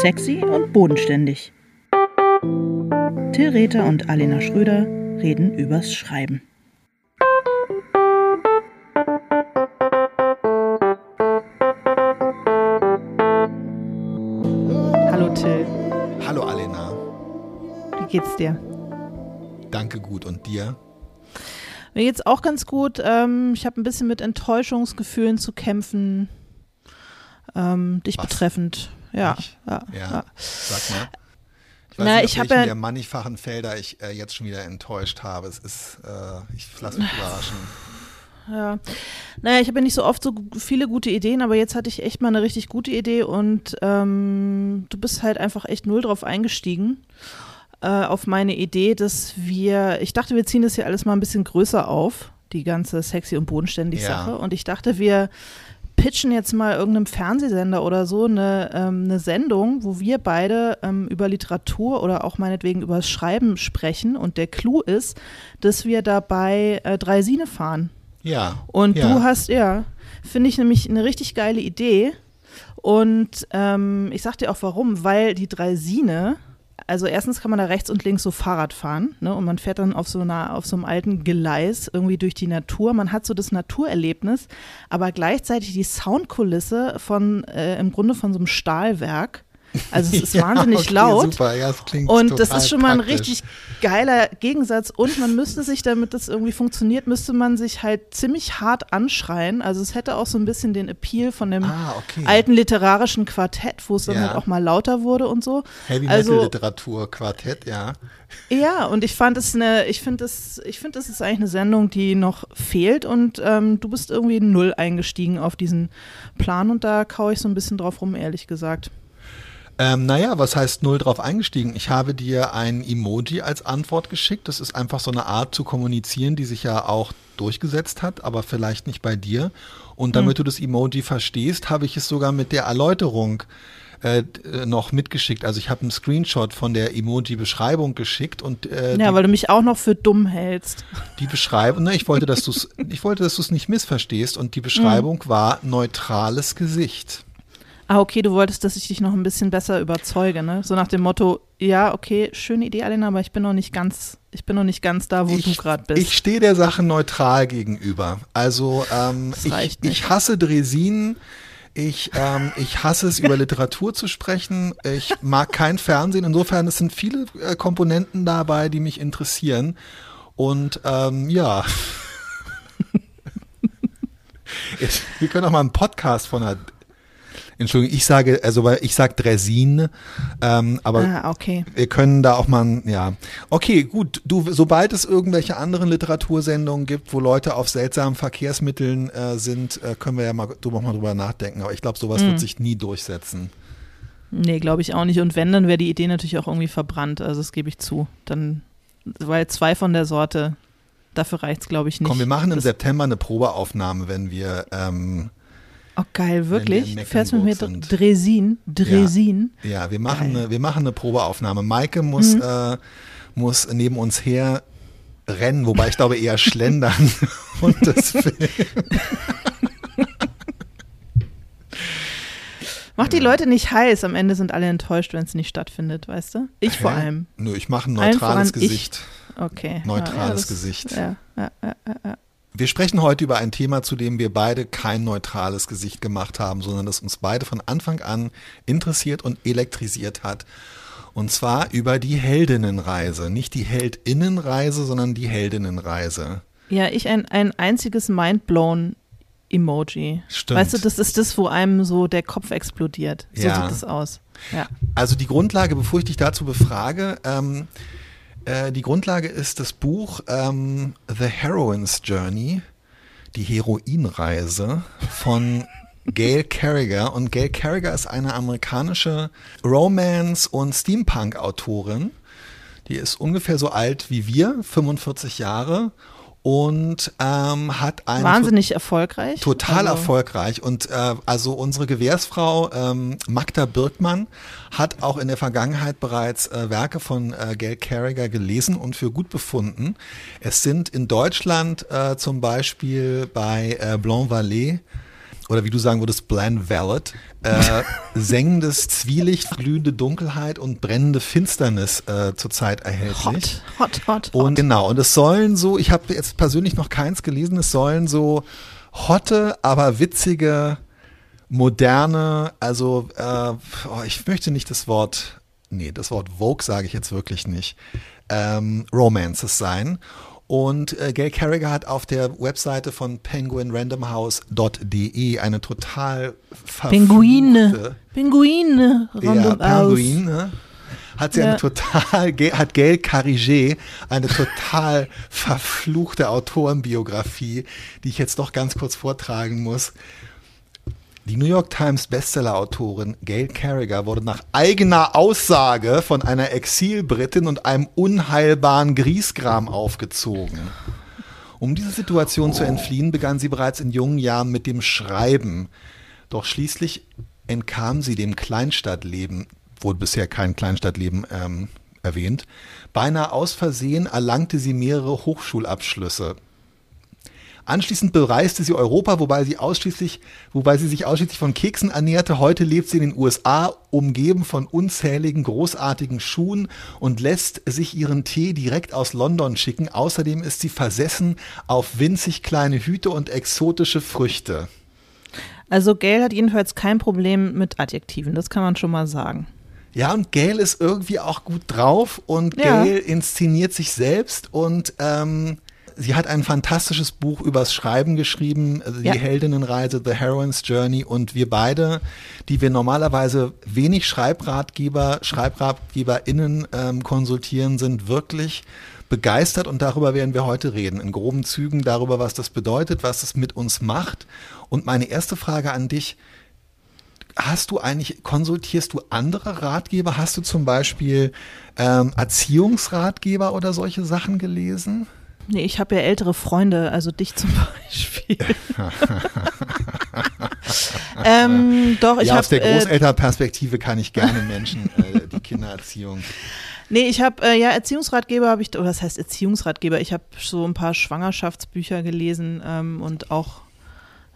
Sexy und bodenständig. Till Rether und Alena Schröder reden übers Schreiben. Hallo Till, Hallo Alena, wie geht's dir? danke gut und dir? Mir geht's auch ganz gut. Ähm, ich habe ein bisschen mit Enttäuschungsgefühlen zu kämpfen, ähm, dich Was? betreffend. Ja, ja, Ja, sag mal. Ich weiß Na, nicht, ich auf hab welchen ja- der mannigfachen Felder ich äh, jetzt schon wieder enttäuscht habe. Es ist, äh, ich lasse mich überraschen. Ja. Naja, ich habe ja nicht so oft so viele gute Ideen, aber jetzt hatte ich echt mal eine richtig gute Idee und ähm, du bist halt einfach echt null drauf eingestiegen. Äh, auf meine Idee, dass wir, ich dachte, wir ziehen das hier alles mal ein bisschen größer auf, die ganze sexy und bodenständig Ja. Sache. Und ich dachte, wir pitchen jetzt mal irgendeinem Fernsehsender oder so eine, ähm, eine Sendung, wo wir beide ähm, über Literatur oder auch meinetwegen über das Schreiben sprechen. Und der Clou ist, dass wir dabei äh, Dreisine fahren. Ja. Und ja. du hast, ja, finde ich nämlich eine richtig geile Idee. Und ähm, ich sag dir auch warum, weil die Dreisine, also erstens kann man da rechts und links so Fahrrad fahren, ne? Und man fährt dann auf so einer, auf so einem alten Gleis irgendwie durch die Natur. Man hat so das Naturerlebnis, aber gleichzeitig die Soundkulisse von äh, im Grunde von so einem Stahlwerk. Also es ist Ja, wahnsinnig okay, laut. Super, ja, das klingt Und das ist schon mal ein richtig geiler Gegensatz. Und man müsste sich, damit das irgendwie funktioniert, müsste man sich halt ziemlich hart anschreien. Also es hätte auch so ein bisschen den Appeal von dem Ah, okay. alten literarischen Quartett, wo es dann Ja. halt auch mal lauter wurde und so. Heavy also- Metal Literatur Quartett, ja. Ja, und ich fand es eine, ich finde es, ich finde, das ist eigentlich eine Sendung, die noch fehlt und ähm, du bist irgendwie null eingestiegen auf diesen Plan und da kaue ich so ein bisschen drauf rum, ehrlich gesagt. Ähm, naja, was heißt null drauf eingestiegen? Ich habe dir ein Emoji als Antwort geschickt. Das ist einfach so eine Art zu kommunizieren, die sich ja auch durchgesetzt hat, aber vielleicht nicht bei dir. Und damit Hm. du das Emoji verstehst, habe ich es sogar mit der Erläuterung äh, äh, noch mitgeschickt. Also ich habe einen Screenshot von der Emoji-Beschreibung geschickt und äh, Ja, die, weil du mich auch noch für dumm hältst. die Beschreibung, ne, ich wollte, dass du es, ich wollte, dass du es nicht missverstehst und die Beschreibung Hm. war neutrales Gesicht. Ah, okay, du wolltest, dass ich dich noch ein bisschen besser überzeuge, ne? So nach dem Motto, ja, okay, schöne Idee, Alena, aber ich bin noch nicht ganz, ich bin noch nicht ganz da, wo du gerade bist. Ich stehe der Sache neutral gegenüber. Also ähm, ich, ich hasse Dresin. Ich, ähm, ich hasse es, über Literatur zu sprechen. Ich mag kein Fernsehen. Insofern, es sind viele äh, Komponenten dabei, die mich interessieren. Und ähm, ja. Wir können auch mal einen Podcast von einer. Entschuldigung, ich sage, also weil ich sage Dresin, ähm, aber ah, okay. wir können da auch mal, ja. Okay, gut. Du, sobald es irgendwelche anderen Literatursendungen gibt, wo Leute auf seltsamen Verkehrsmitteln äh, sind, äh, können wir ja mal, drüber- mal drüber nachdenken. Aber ich glaube, sowas Mhm. wird sich nie durchsetzen. Nee, glaube ich auch nicht. Und wenn, dann wäre die Idee natürlich auch irgendwie verbrannt. Also das gebe ich zu. Dann, weil zwei von der Sorte, dafür reicht es, glaube ich, nicht. Komm, wir machen im Das- September eine Probeaufnahme, wenn wir, ähm, Oh, geil, wirklich? Du fährst mit mir sind. Dresin, Dresin. ja, wir machen, Geil. eine, wir machen eine Probeaufnahme. Maike muss, Mhm. äh, muss neben uns her rennen, wobei ich glaube eher schlendern und das filmen. Mach die Leute nicht heiß. Am Ende sind alle enttäuscht, wenn es nicht stattfindet, weißt du? Ich vor Hä? allem. Nö, ich mache ein neutrales voran ich. Gesicht. Okay. Neutrales ja, das- Gesicht. Ja, ja, ja, ja, ja. Wir sprechen heute über ein Thema, zu dem wir beide kein neutrales Gesicht gemacht haben, sondern das uns beide von Anfang an interessiert und elektrisiert hat. Und zwar über die Heldinnenreise. Nicht die Heldinnenreise, sondern die Heldinnenreise. Ja, ich ein, ein einziges Mindblown Emoji. Stimmt. Weißt du, das ist das, wo einem so der Kopf explodiert. So Ja. sieht es aus. Ja. Also die Grundlage, bevor ich dich dazu befrage, ähm, äh, die Grundlage ist das Buch ähm, The Heroine's Journey, die Heroinreise von Gail Carriger. Und Gail Carriger ist eine amerikanische Romance- und Steampunk-Autorin. Die ist ungefähr so alt wie wir, 45 Jahre. Und ähm, hat eine Wahnsinnig erfolgreich. Total Also, erfolgreich. Und äh, also unsere Gewährsfrau ähm, Magda Birkmann hat auch in der Vergangenheit bereits äh, Werke von äh, Gail Carriger gelesen und für gut befunden. Es sind in Deutschland äh, zum Beispiel bei äh, Blanc Vallée oder wie du sagen würdest, Bland Valet, äh, sengendes Zwielicht, glühende Dunkelheit und brennende Finsternis äh, zurzeit erhältlich. Hot, hot, hot, hot. Und genau, und es sollen so, ich habe jetzt persönlich noch keins gelesen, es sollen so hotte, aber witzige, moderne, also äh, oh, ich möchte nicht das Wort, nee, das Wort Vogue sage ich jetzt wirklich nicht, ähm, Romances sein. Und äh, Gail Carriger hat auf der Webseite von penguinrandomhouse.de eine total Pinguine. Pinguine. Ja, Random. Pinguine. Hat sie Ja. eine total, hat Gail Carriger eine total verfluchte Autorenbiografie, die ich jetzt doch ganz kurz vortragen muss. Die New York Times Bestseller-Autorin Gail Carriger wurde nach eigener Aussage von einer Exilbritin und einem unheilbaren Griesgram aufgezogen. Um diese Situation zu entfliehen, begann sie bereits in jungen Jahren mit dem Schreiben. Doch schließlich entkam sie dem Kleinstadtleben, wurde bisher kein Kleinstadtleben ähm, erwähnt. Beinahe aus Versehen erlangte sie mehrere Hochschulabschlüsse. Anschließend bereiste sie Europa, wobei sie ausschließlich, wobei sie sich ausschließlich von Keksen ernährte. Heute lebt sie in den USA, umgeben von unzähligen großartigen Schuhen und lässt sich ihren Tee direkt aus London schicken. Außerdem ist sie versessen auf winzig kleine Hüte und exotische Früchte. Also Gail hat jedenfalls kein Problem mit Adjektiven, das kann man schon mal sagen. Ja, und Gail ist irgendwie auch gut drauf und Ja. Gail inszeniert sich selbst und ähm, sie hat ein fantastisches Buch übers Schreiben geschrieben, also die Ja. Heldinnenreise, The Heroine's Journey und wir beide, die wir normalerweise wenig Schreibratgeber, SchreibratgeberInnen ähm, konsultieren, sind wirklich begeistert und darüber werden wir heute reden. In groben Zügen darüber, was das bedeutet, was es mit uns macht. Und meine erste Frage an dich, Hast du eigentlich, konsultierst du andere Ratgeber? Hast du zum Beispiel ähm, Erziehungsratgeber oder solche Sachen gelesen? Nee, ich habe ja ältere Freunde, also dich zum Beispiel. ähm, doch, ich ja, habe aus der äh, Großelternperspektive kann ich gerne Menschen äh, die Kindererziehung. Nee, ich habe, äh, ja, Erziehungsratgeber habe ich, oder das heißt Erziehungsratgeber, ich habe so ein paar Schwangerschaftsbücher gelesen ähm, und auch,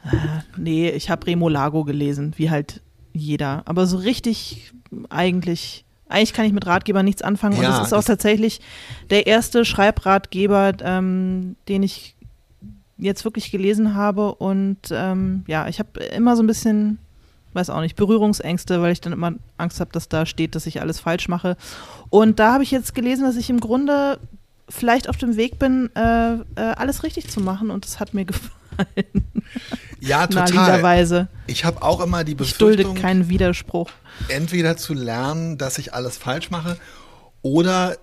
äh, nee, ich habe Remo Lago gelesen, wie halt jeder. Aber so richtig eigentlich, eigentlich kann ich mit Ratgebern nichts anfangen und Ja, es ist auch tatsächlich der erste Schreibratgeber, ähm, den ich jetzt wirklich gelesen habe und ähm, ja, ich habe immer so ein bisschen, weiß auch nicht, Berührungsängste, weil ich dann immer Angst habe, dass da steht, dass ich alles falsch mache. Und da habe ich jetzt gelesen, dass ich im Grunde vielleicht auf dem Weg bin, äh, äh, alles richtig zu machen und das hat mir gefallen, Ja, total. naheliegenderweise. Ich habe auch immer die Ich dulde Befürchtung, keinen Widerspruch. entweder zu lernen, dass ich alles falsch mache oder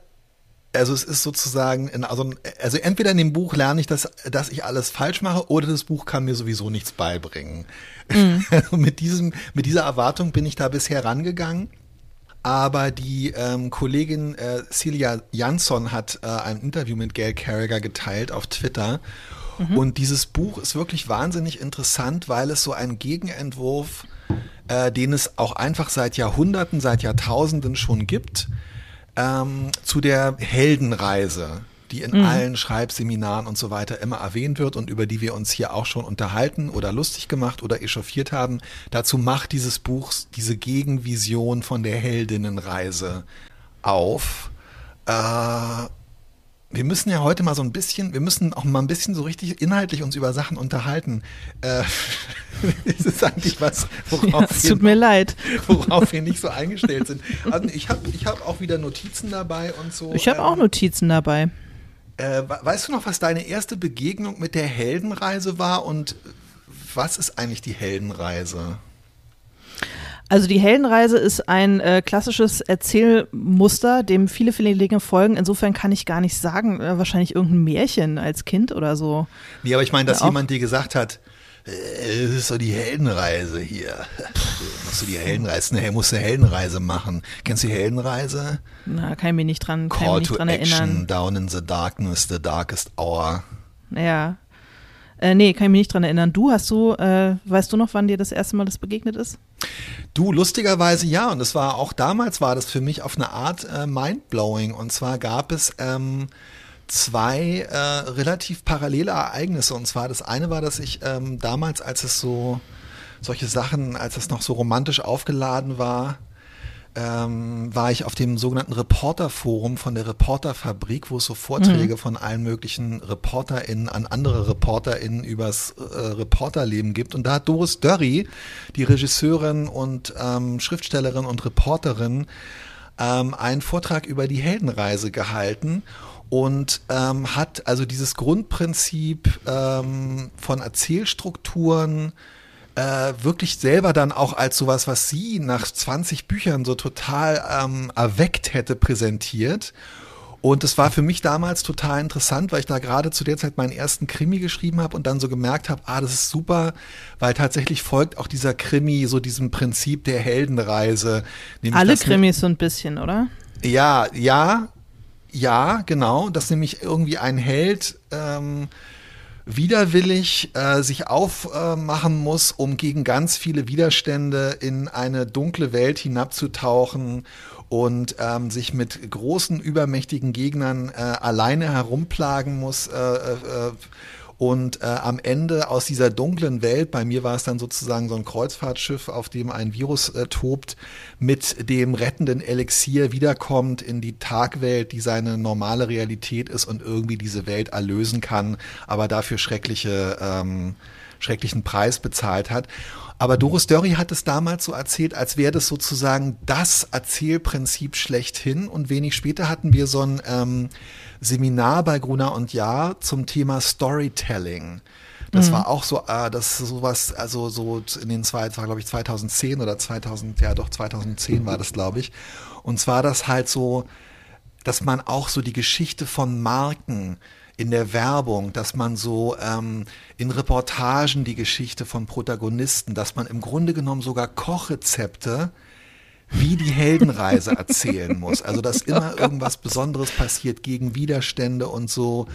also es ist sozusagen, in, also, also entweder in dem Buch lerne ich, dass, dass ich alles falsch mache oder das Buch kann mir sowieso nichts beibringen. Also mit, diesem, mit dieser Erwartung bin ich da bisher rangegangen. Aber die ähm, Kollegin äh, Celia Jansson hat äh, ein Interview mit Gail Carriger geteilt auf Twitter. Und dieses Buch ist wirklich wahnsinnig interessant, weil es so ein Gegenentwurf, äh, den es auch einfach seit Jahrhunderten, seit Jahrtausenden schon gibt, ähm, zu der Heldenreise, die in allen Schreibseminaren und so weiter immer erwähnt wird und über die wir uns hier auch schon unterhalten oder lustig gemacht oder echauffiert haben. Dazu macht dieses Buch diese Gegenvision von der Heldinnenreise auf. Äh, wir müssen ja heute mal so ein bisschen, wir müssen auch mal ein bisschen so richtig inhaltlich uns über Sachen unterhalten. Äh, ist es eigentlich was, Ja, worauf, wir, tut mir leid. worauf wir nicht so eingestellt sind? Also ich habe ich hab auch wieder Notizen dabei und so. Ich habe Ähm, auch Notizen dabei. äh, we- weißt du noch, was deine erste Begegnung mit der Heldenreise war und was ist eigentlich die Heldenreise? Also die Heldenreise ist ein äh, klassisches Erzählmuster, dem viele, viele Dinge folgen. Insofern kann ich gar nicht sagen, äh, wahrscheinlich irgendein Märchen als Kind oder so. Nee, aber ich meine, dass Ja, jemand dir gesagt hat, äh, das ist so die Heldenreise hier. musst du die Heldenreise, ne, musst du Heldenreise machen. Kennst du die Heldenreise? Na, kann ich mich nicht dran, kann Call mich nicht to dran action, erinnern. down in the darkness, the darkest hour. Ja. Äh, nee, kann ich mich nicht dran erinnern. Du hast du, äh, weißt du noch, wann dir das erste Mal das begegnet ist? Du, lustigerweise ja, und es war auch damals war das für mich auf eine Art äh, mindblowing. Und zwar gab es ähm, zwei äh, relativ parallele Ereignisse. Und zwar das eine war, dass ich ähm, damals, als es so solche Sachen, als es noch so romantisch aufgeladen war, ähm, war ich auf dem sogenannten Reporterforum von der Reporterfabrik, wo es so Vorträge mhm. von allen möglichen ReporterInnen an andere ReporterInnen übers äh, Reporterleben gibt. Und da hat Doris Dörri, die Regisseurin und ähm, Schriftstellerin und Reporterin, ähm, einen Vortrag über die Heldenreise gehalten und ähm, hat also dieses Grundprinzip ähm, von Erzählstrukturen äh, wirklich selber dann auch als sowas, was sie nach 20 Büchern so total ähm, erweckt hätte präsentiert. Und es war für mich damals total interessant, weil ich da gerade zu der Zeit meinen ersten Krimi geschrieben habe und dann so gemerkt habe, ah, das ist super, weil tatsächlich folgt auch dieser Krimi so diesem Prinzip der Heldenreise. Alle Krimis so ein bisschen, oder? Ja, ja, ja, genau, dass nämlich irgendwie ein Held ähm, widerwillig äh, sich aufmachen äh, muss, um gegen ganz viele Widerstände in eine dunkle Welt hinabzutauchen und ähm, sich mit großen, übermächtigen Gegnern äh, alleine herumplagen muss. Äh, äh, und äh, am Ende aus dieser dunklen Welt, bei mir war es dann sozusagen so ein Kreuzfahrtschiff, auf dem ein Virus äh, tobt, mit dem rettenden Elixier wiederkommt in die Tagwelt, die seine normale Realität ist und irgendwie diese Welt erlösen kann, aber dafür schreckliche, ähm, schrecklichen Preis bezahlt hat. Aber Doris Dörri hat es damals so erzählt, als wäre das sozusagen das Erzählprinzip schlechthin. Und wenig später hatten wir so ein ähm, Seminar bei Gruner und Jahr zum Thema Storytelling. Das mhm. war auch so, äh, das sowas, also so in den zwei, das war glaube ich 2010 oder 2000, ja doch 2010 war das glaube ich. Und zwar das halt so, dass man auch so die Geschichte von Marken in der Werbung, dass man so ähm, in Reportagen die Geschichte von Protagonisten, dass man im Grunde genommen sogar Kochrezepte wie die Heldenreise erzählen muss. Also dass immer irgendwas Besonderes passiert gegen Widerstände und so.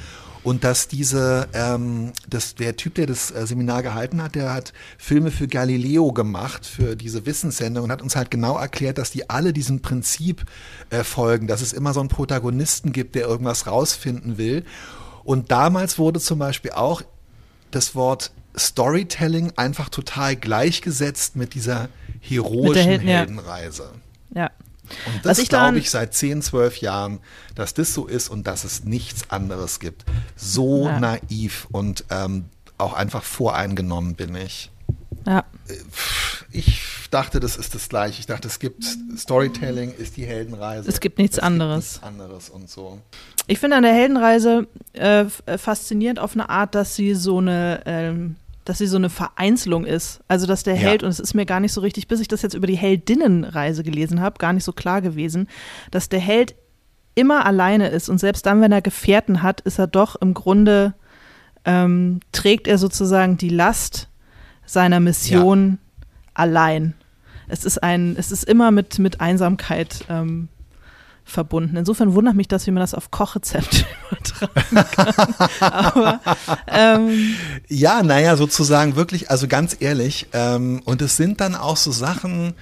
Und dass diese, ähm, das, der Typ, der das äh, Seminar gehalten hat, der hat Filme für Galileo gemacht, für diese Wissenssendung und hat uns halt genau erklärt, dass die alle diesem Prinzip äh, folgen, dass es immer so einen Protagonisten gibt, der irgendwas rausfinden will. Und damals wurde zum Beispiel auch das Wort Storytelling einfach total gleichgesetzt mit dieser heroischen Helden, Heldenreise. Ja. ja. Und das glaube ich seit 10, 12 Jahren, dass das so ist und dass es nichts anderes gibt. So ja. naiv und ähm, auch einfach voreingenommen bin ich. Ja. Äh, ich dachte, das ist das gleiche. Ich dachte, es gibt Storytelling, ist die Heldenreise. Es gibt nichts es anderes. Gibt nichts anderes und so. Ich finde an der Heldenreise äh, faszinierend auf eine Art, dass sie so eine ähm, dass sie so eine Vereinzelung ist. Also, dass der ja. Held, und es ist mir gar nicht so richtig, bis ich das jetzt über die Heldinnenreise gelesen habe, gar nicht so klar gewesen, dass der Held immer alleine ist und selbst dann, wenn er Gefährten hat, ist er doch im Grunde, ähm, trägt er sozusagen die Last seiner Mission ja. allein. Es ist ein, es ist immer mit, mit Einsamkeit ähm, verbunden. Insofern wundert mich das, wie man das auf Kochrezepte übertragen kann. Aber, ähm, ja, naja, sozusagen wirklich, also ganz ehrlich, ähm, und es sind dann auch so Sachen,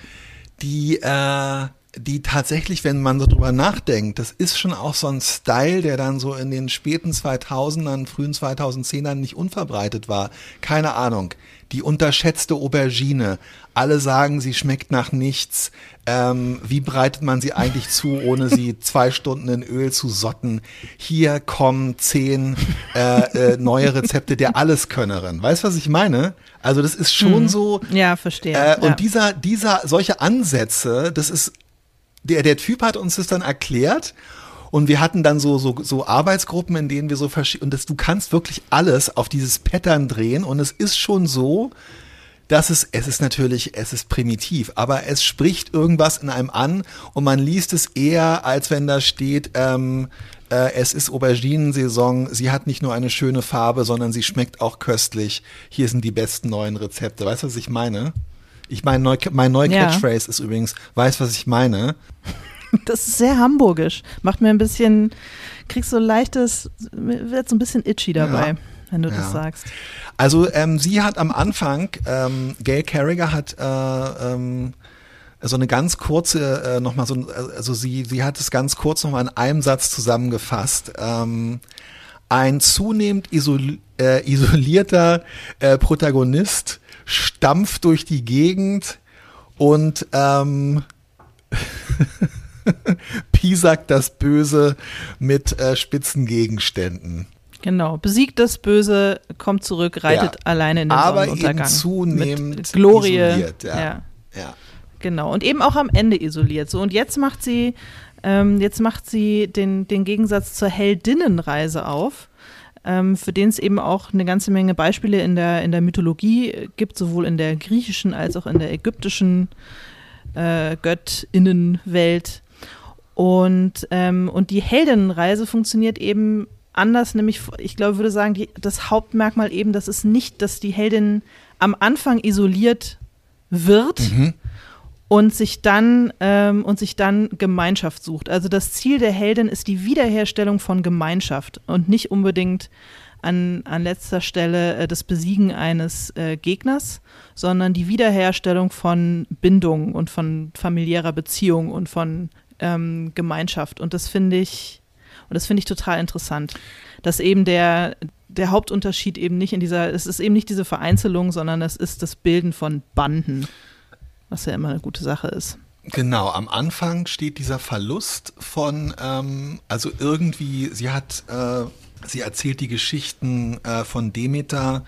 die, äh, die tatsächlich, wenn man so drüber nachdenkt, das ist schon auch so ein Style, der dann so in den späten 2000ern, frühen 2010ern nicht unverbreitet war. Keine Ahnung. Die unterschätzte Aubergine. Alle sagen, sie schmeckt nach nichts. Ähm, wie bereitet man sie eigentlich zu, ohne sie zwei Stunden in Öl zu sotten? Hier kommen zehn äh, äh, neue Rezepte der Alleskönnerin. Weißt du, was ich meine? Also das ist schon hm. so. Ja, verstehe. Äh, und ja. dieser, dieser, solche Ansätze, das ist, der, der Typ hat uns das dann erklärt. Und wir hatten dann so, so, so Arbeitsgruppen, in denen wir so verschieden, und das, du kannst wirklich alles auf dieses Pattern drehen. Und es ist schon so, das ist, es ist natürlich, es ist primitiv, aber es spricht irgendwas in einem an und man liest es eher, als wenn da steht, ähm, äh, es ist Auberginensaison, sie hat nicht nur eine schöne Farbe, sondern sie schmeckt auch köstlich. Hier sind die besten neuen Rezepte. Weißt du, was ich meine? Ich meine, mein neuer Catchphrase ja. ist übrigens, weißt was ich meine? Das ist sehr hamburgisch. Macht mir ein bisschen, kriegst so leichtes, wird so ein bisschen itchy dabei. Ja wenn du ja. das sagst. Also ähm, sie hat am Anfang, ähm, Gail Carriger hat äh, ähm, so eine ganz kurze, äh, nochmal so, also sie, sie hat es ganz kurz nochmal in einem Satz zusammengefasst. Ähm, ein zunehmend isol äh, isolierter äh, Protagonist stampft durch die Gegend und ähm, piesackt das Böse mit äh, spitzen Gegenständen. Genau, besiegt das Böse, kommt zurück, reitet Ja. allein in den Aber Sonnenuntergang. eben zunehmend mit Glorie. isoliert, ja. ja. Ja. Genau. Und eben auch am Ende isoliert. So, und jetzt macht sie, ähm, jetzt macht sie den, den Gegensatz zur Heldinnenreise auf, ähm, für den es eben auch eine ganze Menge Beispiele in der, in der Mythologie gibt, sowohl in der griechischen als auch in der ägyptischen äh, Göttinnenwelt. Und, ähm, und die Heldinnenreise funktioniert eben anders, nämlich, ich glaube, würde sagen, die, das Hauptmerkmal eben, das ist nicht, dass die Heldin am Anfang isoliert wird, Mhm. und sich dann ähm, und sich dann Gemeinschaft sucht. Also das Ziel der Heldin ist die Wiederherstellung von Gemeinschaft und nicht unbedingt an, an letzter Stelle äh, das Besiegen eines äh, Gegners, sondern die Wiederherstellung von Bindung und von familiärer Beziehung und von ähm, Gemeinschaft. Und das finde ich und das finde ich total interessant, dass eben der der Hauptunterschied eben nicht in dieser, es ist eben nicht diese Vereinzelung, sondern es ist das Bilden von Banden was ja immer eine gute Sache ist. Genau, am Anfang steht dieser Verlust von, ähm, also irgendwie, sie hat, äh, sie erzählt die Geschichten äh, von Demeter,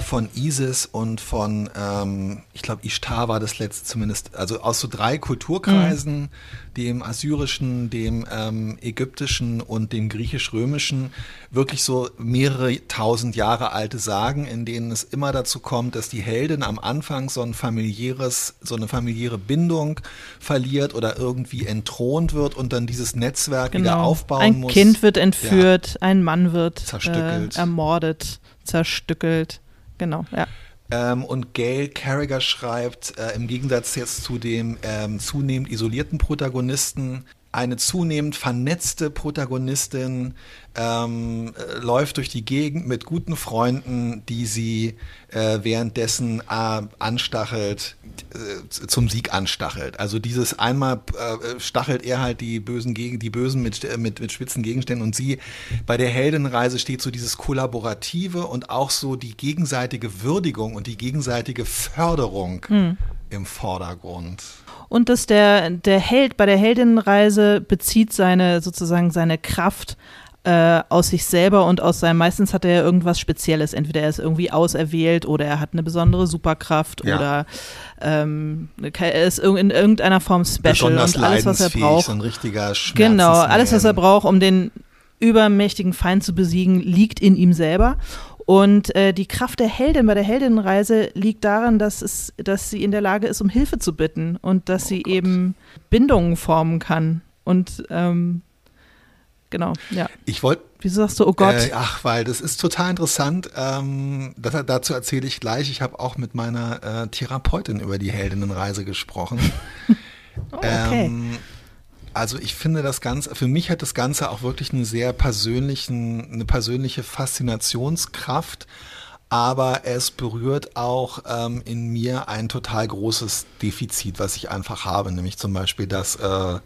von Isis und von, ähm, ich glaube, Ishtar war das letzte zumindest, also aus so drei Kulturkreisen, dem assyrischen, dem ähm, ägyptischen und dem griechisch-römischen, wirklich so mehrere tausend Jahre alte Sagen, in denen es immer dazu kommt, dass die Heldin am Anfang so ein familiäres, so eine familiäre Bindung verliert oder irgendwie entthront wird und dann dieses Netzwerk wieder aufbauen Genau. ein muss. Kind wird entführt, ein Mann wird Zerstückelt. Äh, ermordet, zerstückelt. Genau, ja. Ähm, und Gail Carriger schreibt, äh, im Gegensatz jetzt zu dem ähm, zunehmend isolierten Protagonisten, eine zunehmend vernetzte Protagonistin ähm, äh, läuft durch die Gegend mit guten Freunden, die sie äh, währenddessen äh, anstachelt, äh, zum Sieg anstachelt. Also dieses einmal äh, stachelt er halt die bösen Gegen die Bösen mit, äh, mit, mit spitzen Gegenständen und sie bei der Heldenreise steht so dieses Kollaborative und auch so die gegenseitige Würdigung und die gegenseitige Förderung im Vordergrund. Und dass der, der Held bei der Heldinnenreise bezieht seine sozusagen seine Kraft äh, aus sich selber und aus seinem, meistens hat er ja irgendwas Spezielles. Entweder er ist irgendwie auserwählt oder er hat eine besondere Superkraft Ja. oder ähm, er ist in irgendeiner Form special Besonders und alles, was er braucht. ein richtiger Genau, alles, was er braucht, um den übermächtigen Feind zu besiegen, liegt in ihm selber. Und äh, die Kraft der Heldin bei der Heldinnenreise liegt darin, dass, es, dass sie in der Lage ist, um Hilfe zu bitten und dass Oh sie Gott. eben Bindungen formen kann. Und ähm, genau, ja. Ich wollte Wieso sagst du, oh Gott? Äh, ach, weil das ist total interessant. Ähm, das, dazu erzähle ich gleich. Ich habe auch mit meiner äh, Therapeutin über die Heldinnenreise gesprochen. oh, okay. Ähm, also ich finde das Ganze, für mich hat das Ganze auch wirklich einen sehr persönlichen, eine persönliche Faszinationskraft, aber es berührt auch ähm, in mir ein total großes Defizit, was ich einfach habe, nämlich zum Beispiel das, äh,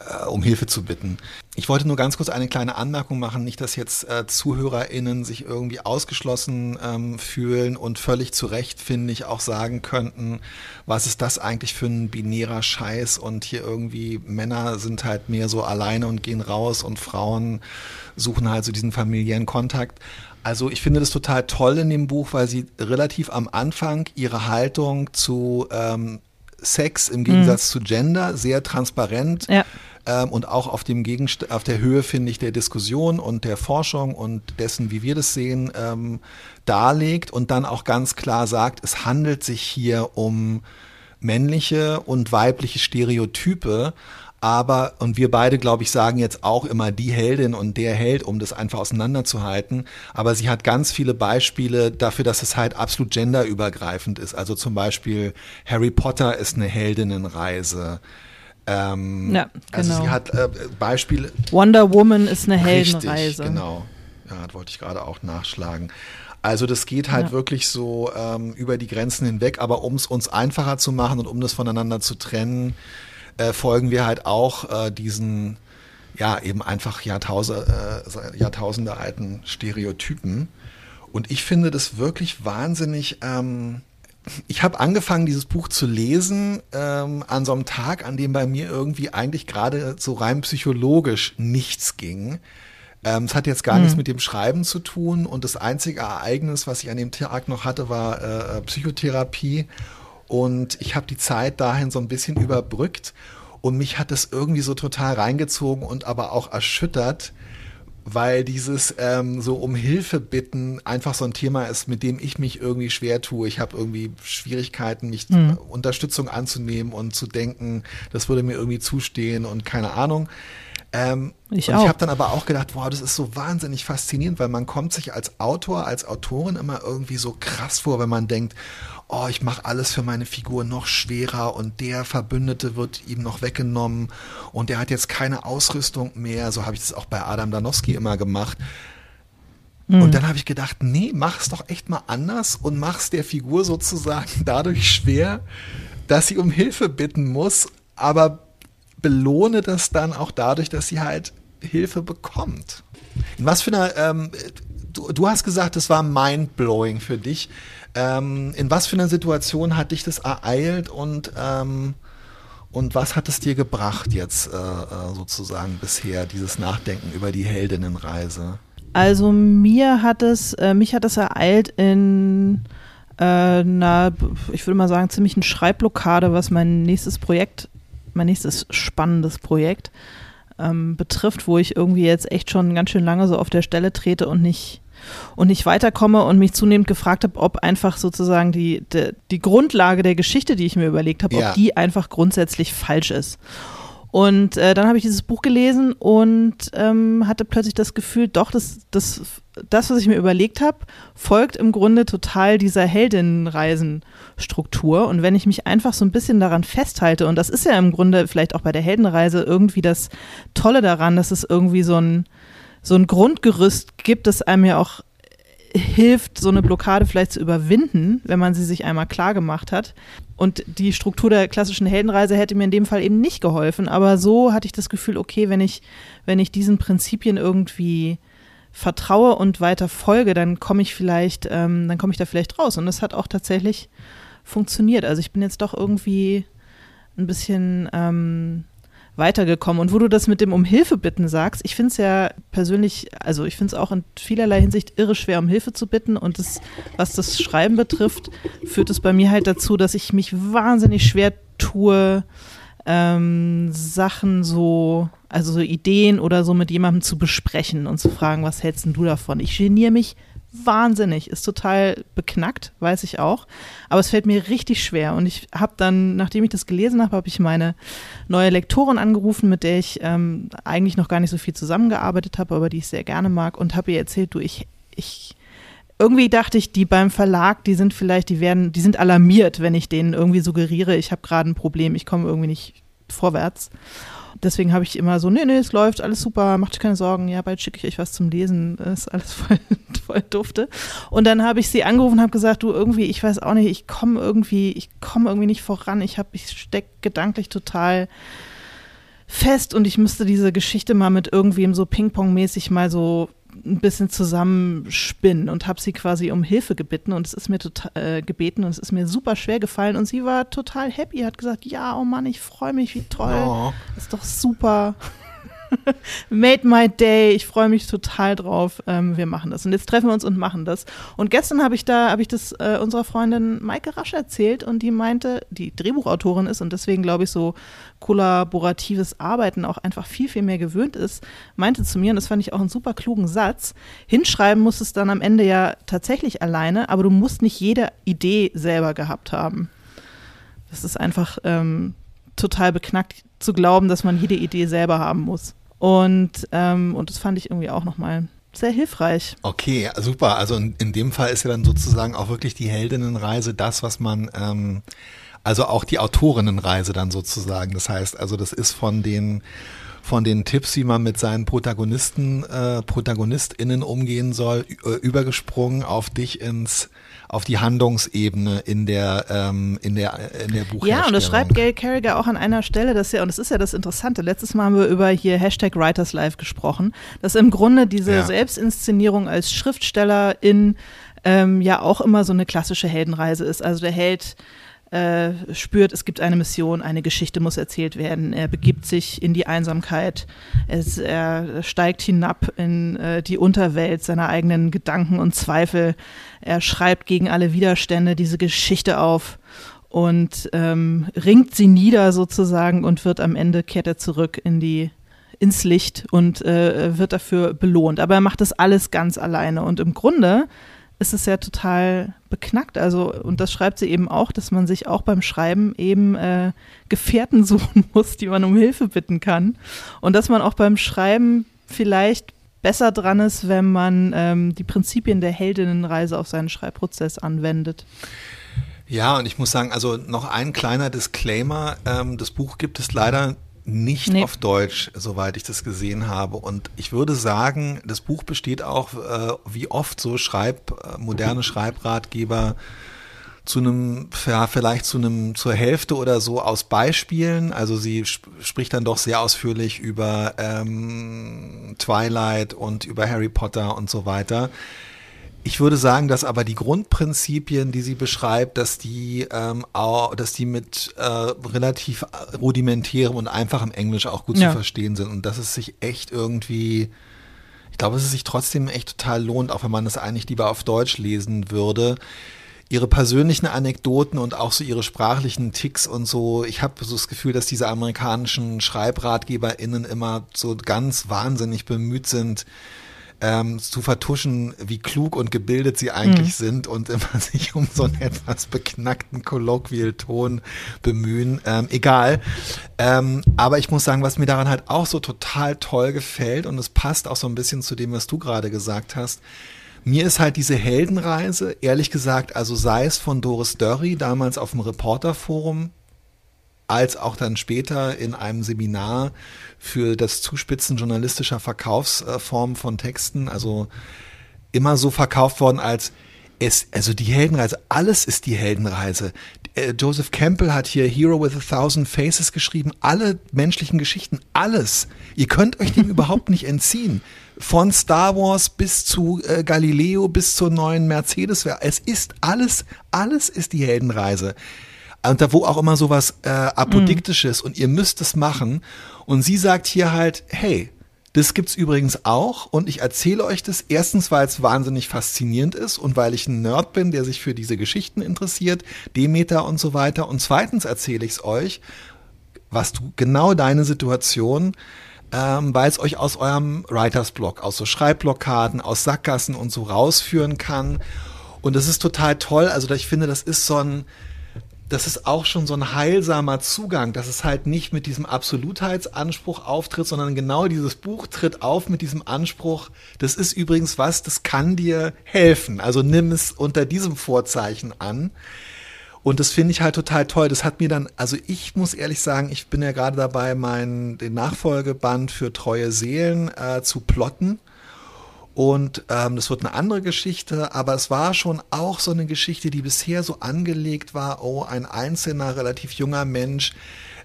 äh, um Hilfe zu bitten. Ich wollte nur ganz kurz eine kleine Anmerkung machen, nicht, dass jetzt äh, ZuhörerInnen sich irgendwie ausgeschlossen ähm, fühlen und völlig zu Recht, finde ich, auch sagen könnten, was ist das eigentlich für ein binärer Scheiß und hier irgendwie Männer sind halt mehr so alleine und gehen raus und Frauen suchen halt so diesen familiären Kontakt. Also ich finde das total toll in dem Buch, weil sie relativ am Anfang ihre Haltung zu ähm, Sex im Gegensatz zu Gender sehr transparent Ja. Ähm, und auch auf dem Gegenst auf der Höhe finde ich der Diskussion und der Forschung und dessen, wie wir das sehen, ähm, darlegt und dann auch ganz klar sagt, es handelt sich hier um männliche und weibliche Stereotype. Aber, und wir beide, glaube ich, sagen jetzt auch immer die Heldin und der Held, um das einfach auseinanderzuhalten. Aber sie hat ganz viele Beispiele dafür, dass es halt absolut genderübergreifend ist. Also zum Beispiel Harry Potter ist eine Heldinnenreise. Ähm, Ja, Also genau. sie hat äh, Beispiele. Wonder Woman ist eine Richtig, Heldenreise. genau. Ja, das wollte ich gerade auch nachschlagen. Also das geht halt Ja. wirklich so ähm, über die Grenzen hinweg, aber um es uns einfacher zu machen und um das voneinander zu trennen, äh, folgen wir halt auch äh, diesen ja, eben einfach Jahrtausende, äh, Jahrtausende alten Stereotypen. Und ich finde das wirklich wahnsinnig. Ähm, ich habe angefangen, dieses Buch zu lesen ähm, an so einem Tag, an dem bei mir irgendwie eigentlich gerade so rein psychologisch nichts ging. Ähm, es hat jetzt gar mhm. nichts mit dem Schreiben zu tun und das einzige Ereignis, was ich an dem Tag noch hatte, war äh, äh Psychotherapie und ich habe die Zeit dahin so ein bisschen überbrückt und mich hat das irgendwie so total reingezogen und aber auch erschüttert, weil dieses ähm, so um Hilfe bitten einfach so ein Thema ist, mit dem ich mich irgendwie schwer tue. Ich habe irgendwie Schwierigkeiten, mich mhm. Unterstützung anzunehmen und zu denken, das würde mir irgendwie zustehen und keine Ahnung. Ähm, ich ich habe dann aber auch gedacht, wow, das ist so wahnsinnig faszinierend, weil man kommt sich als Autor, als Autorin immer irgendwie so krass vor, wenn man denkt, oh, ich mache alles für meine Figur noch schwerer und der Verbündete wird ihm noch weggenommen und der hat jetzt keine Ausrüstung mehr. So habe ich das auch bei Adam Danowski immer gemacht. Mhm. Und dann habe ich gedacht, nee, mach es doch echt mal anders und mach es der Figur sozusagen dadurch schwer, dass sie um Hilfe bitten muss, aber belohne das dann auch dadurch, dass sie halt Hilfe bekommt. In was für einer, ähm, du, du hast gesagt, das war mindblowing für dich. Ähm, in was für einer Situation hat dich das ereilt und, ähm, und was hat es dir gebracht jetzt äh, äh, sozusagen bisher, dieses Nachdenken über die Heldinnenreise? Also mir hat es, äh, mich hat es ereilt in äh, einer, ich würde mal sagen, ziemlich eine Schreibblockade, was mein nächstes Projekt, mein nächstes spannendes Projekt ähm, betrifft, wo ich irgendwie jetzt echt schon ganz schön lange so auf der Stelle trete und nicht und nicht weiterkomme und mich zunehmend gefragt habe, ob einfach sozusagen die, die, die Grundlage der Geschichte, die ich mir überlegt habe, ja. ob die einfach grundsätzlich falsch ist. Und äh, dann habe ich dieses Buch gelesen und ähm, hatte plötzlich das Gefühl, doch, das, das, das was ich mir überlegt habe, folgt im Grunde total dieser Heldinnenreisenstruktur. Und wenn ich mich einfach so ein bisschen daran festhalte, und das ist ja im Grunde vielleicht auch bei der Heldenreise irgendwie das Tolle daran, dass es irgendwie so ein, so ein Grundgerüst gibt, das einem ja auch hilft, so eine Blockade vielleicht zu überwinden, wenn man sie sich einmal klar gemacht hat. Und die Struktur der klassischen Heldenreise hätte mir in dem Fall eben nicht geholfen. Aber so hatte ich das Gefühl, okay, wenn ich, wenn ich diesen Prinzipien irgendwie vertraue und weiter folge, dann komme ich vielleicht, ähm, dann komme ich da vielleicht raus. Und das hat auch tatsächlich funktioniert. Also ich bin jetzt doch irgendwie ein bisschen ähm, weitergekommen. Und wo du das mit dem um Hilfe bitten sagst, ich finde es ja persönlich, also ich finde es auch in vielerlei Hinsicht irre schwer, um Hilfe zu bitten. Und das, was das Schreiben betrifft, führt es bei mir halt dazu, dass ich mich wahnsinnig schwer tue, ähm, Sachen so, also so Ideen oder so mit jemandem zu besprechen und zu fragen, was hältst du davon? Ich geniere mich wahnsinnig, ist total beknackt, weiß ich auch. Aber es fällt mir richtig schwer. Und ich habe dann, nachdem ich das gelesen habe, habe ich meine neue Lektorin angerufen, mit der ich ähm, eigentlich noch gar nicht so viel zusammengearbeitet habe, aber die ich sehr gerne mag und habe ihr erzählt, du, ich, ich, irgendwie dachte ich, die beim Verlag, die sind vielleicht, die werden, die sind alarmiert, wenn ich denen irgendwie suggeriere, ich habe gerade ein Problem, ich komme irgendwie nicht vorwärts. Deswegen habe ich immer so, nee, nee, es läuft, alles super, macht euch keine Sorgen, ja, bald schicke ich euch was zum Lesen, ist alles voll, voll dufte. Und dann habe ich sie angerufen und habe gesagt, du irgendwie, ich weiß auch nicht, ich komme irgendwie, ich komme irgendwie nicht voran, ich habe, ich stecke gedanklich total fest und ich müsste diese Geschichte mal mit irgendwem so Ping-Pong-mäßig mal so ein bisschen zusammenspinnen und habe sie quasi um Hilfe gebeten und es ist mir total äh, gebeten und es ist mir super schwer gefallen und sie war total happy, hat gesagt, ja, oh Mann, ich freue mich, wie toll, oh. ist doch super. Made my day. Ich freue mich total drauf. Ähm, wir machen das. Und jetzt treffen wir uns und machen das. Und gestern habe ich da, habe ich das äh, unserer Freundin Maike Rasch erzählt und die meinte, die Drehbuchautorin ist und deswegen glaube ich so kollaboratives Arbeiten auch einfach viel, viel mehr gewöhnt ist, meinte zu mir, und das fand ich auch einen super klugen Satz, hinschreiben muss es dann am Ende ja tatsächlich alleine, aber du musst nicht jede Idee selber gehabt haben. Das ist einfach ähm, total beknackt zu glauben, dass man jede Idee selber haben muss. Und, ähm, und das fand ich irgendwie auch nochmal sehr hilfreich. Okay, super. Also in, in, dem Fall ist ja dann sozusagen auch wirklich die Heldinnenreise das, was man ähm, Also auch die Autorinnenreise dann sozusagen. Das heißt, also das ist von den von den Tipps, wie man mit seinen Protagonisten, äh, ProtagonistInnen umgehen soll, übergesprungen auf dich ins auf die Handlungsebene in der, ähm, in der, in der Buchherstellung. Ja, und das schreibt Gail Carriger auch an einer Stelle, dass ja, und das ist ja das Interessante, letztes Mal haben wir über hier Hashtag Writers Live gesprochen, dass im Grunde diese ja. Selbstinszenierung als Schriftsteller in ähm, ja auch immer so eine klassische Heldenreise ist. Also der Held äh, spürt, es gibt eine Mission, eine Geschichte muss erzählt werden. Er begibt sich in die Einsamkeit, es, er steigt hinab in äh, die Unterwelt seiner eigenen Gedanken und Zweifel. Er schreibt gegen alle Widerstände diese Geschichte auf und ähm, ringt sie nieder sozusagen und wird am Ende kehrt er zurück in die ins Licht und äh, wird dafür belohnt. Aber er macht das alles ganz alleine und im Grunde ist es ja total beknackt. Also, und das schreibt sie eben auch, dass man sich auch beim Schreiben eben äh, Gefährten suchen muss, die man um Hilfe bitten kann. Und dass man auch beim Schreiben vielleicht besser dran ist, wenn man ähm, die Prinzipien der Heldinnenreise auf seinen Schreibprozess anwendet. Ja, und ich muss sagen, also noch ein kleiner Disclaimer. Ähm, das Buch gibt es leider nicht nee. auf Deutsch, soweit ich das gesehen habe. Und ich würde sagen, das Buch besteht auch, äh, wie oft so Schreib, äh, moderne Schreibratgeber zu einem, ja, vielleicht zu einem, zur Hälfte oder so aus Beispielen. Also sie sp spricht dann doch sehr ausführlich über ähm, Twilight und über Harry Potter und so weiter. Ich würde sagen, dass aber die Grundprinzipien, die sie beschreibt, dass die, ähm, auch, dass die mit äh, relativ rudimentärem und einfachem Englisch auch gut ja. zu verstehen sind und dass es sich echt irgendwie, ich glaube, dass es sich trotzdem echt total lohnt, auch wenn man es eigentlich lieber auf Deutsch lesen würde. Ihre persönlichen Anekdoten und auch so ihre sprachlichen Ticks und so. Ich habe so das Gefühl, dass diese amerikanischen SchreibratgeberInnen immer so ganz wahnsinnig bemüht sind, ähm, zu vertuschen, wie klug und gebildet sie eigentlich mhm. sind und immer sich um so einen etwas beknackten Kolloquialton bemühen. Ähm, egal. Ähm, aber ich muss sagen, was mir daran halt auch so total toll gefällt und es passt auch so ein bisschen zu dem, was du gerade gesagt hast. Mir ist halt diese Heldenreise, ehrlich gesagt, also sei es von Doris Dörry, damals auf dem Reporterforum, als auch dann später in einem Seminar für das Zuspitzen journalistischer Verkaufsformen von Texten, also immer so verkauft worden als es, also die Heldenreise, alles ist die Heldenreise. Äh, Joseph Campbell hat hier Hero with a Thousand Faces geschrieben, alle menschlichen Geschichten, alles. Ihr könnt euch dem überhaupt nicht entziehen. Von Star Wars bis zu äh, Galileo bis zur neuen Mercedes. Es ist alles, alles ist die Heldenreise und da wo auch immer sowas äh, apodiktisches mhm. und ihr müsst es machen. Und sie sagt hier halt, hey, das gibt's übrigens auch und ich erzähle euch das erstens, weil es wahnsinnig faszinierend ist und weil ich ein Nerd bin, der sich für diese Geschichten interessiert, Demeter und so weiter. Und zweitens erzähle ich es euch, was du genau deine Situation, ähm, weil es euch aus eurem Writers Block, aus so Schreibblockaden, aus Sackgassen und so rausführen kann. Und das ist total toll. Also ich finde, das ist so ein das ist auch schon so ein heilsamer Zugang, dass es halt nicht mit diesem Absolutheitsanspruch auftritt, sondern genau dieses Buch tritt auf mit diesem Anspruch, das ist übrigens was, das kann dir helfen. Also nimm es unter diesem Vorzeichen an. Und das finde ich halt total toll. Das hat mir dann, also ich muss ehrlich sagen, ich bin ja gerade dabei, meinen, den Nachfolgeband für treue Seelen äh, zu plotten. Und ähm, das wird eine andere Geschichte, aber es war schon auch so eine Geschichte, die bisher so angelegt war, oh, ein einzelner, relativ junger Mensch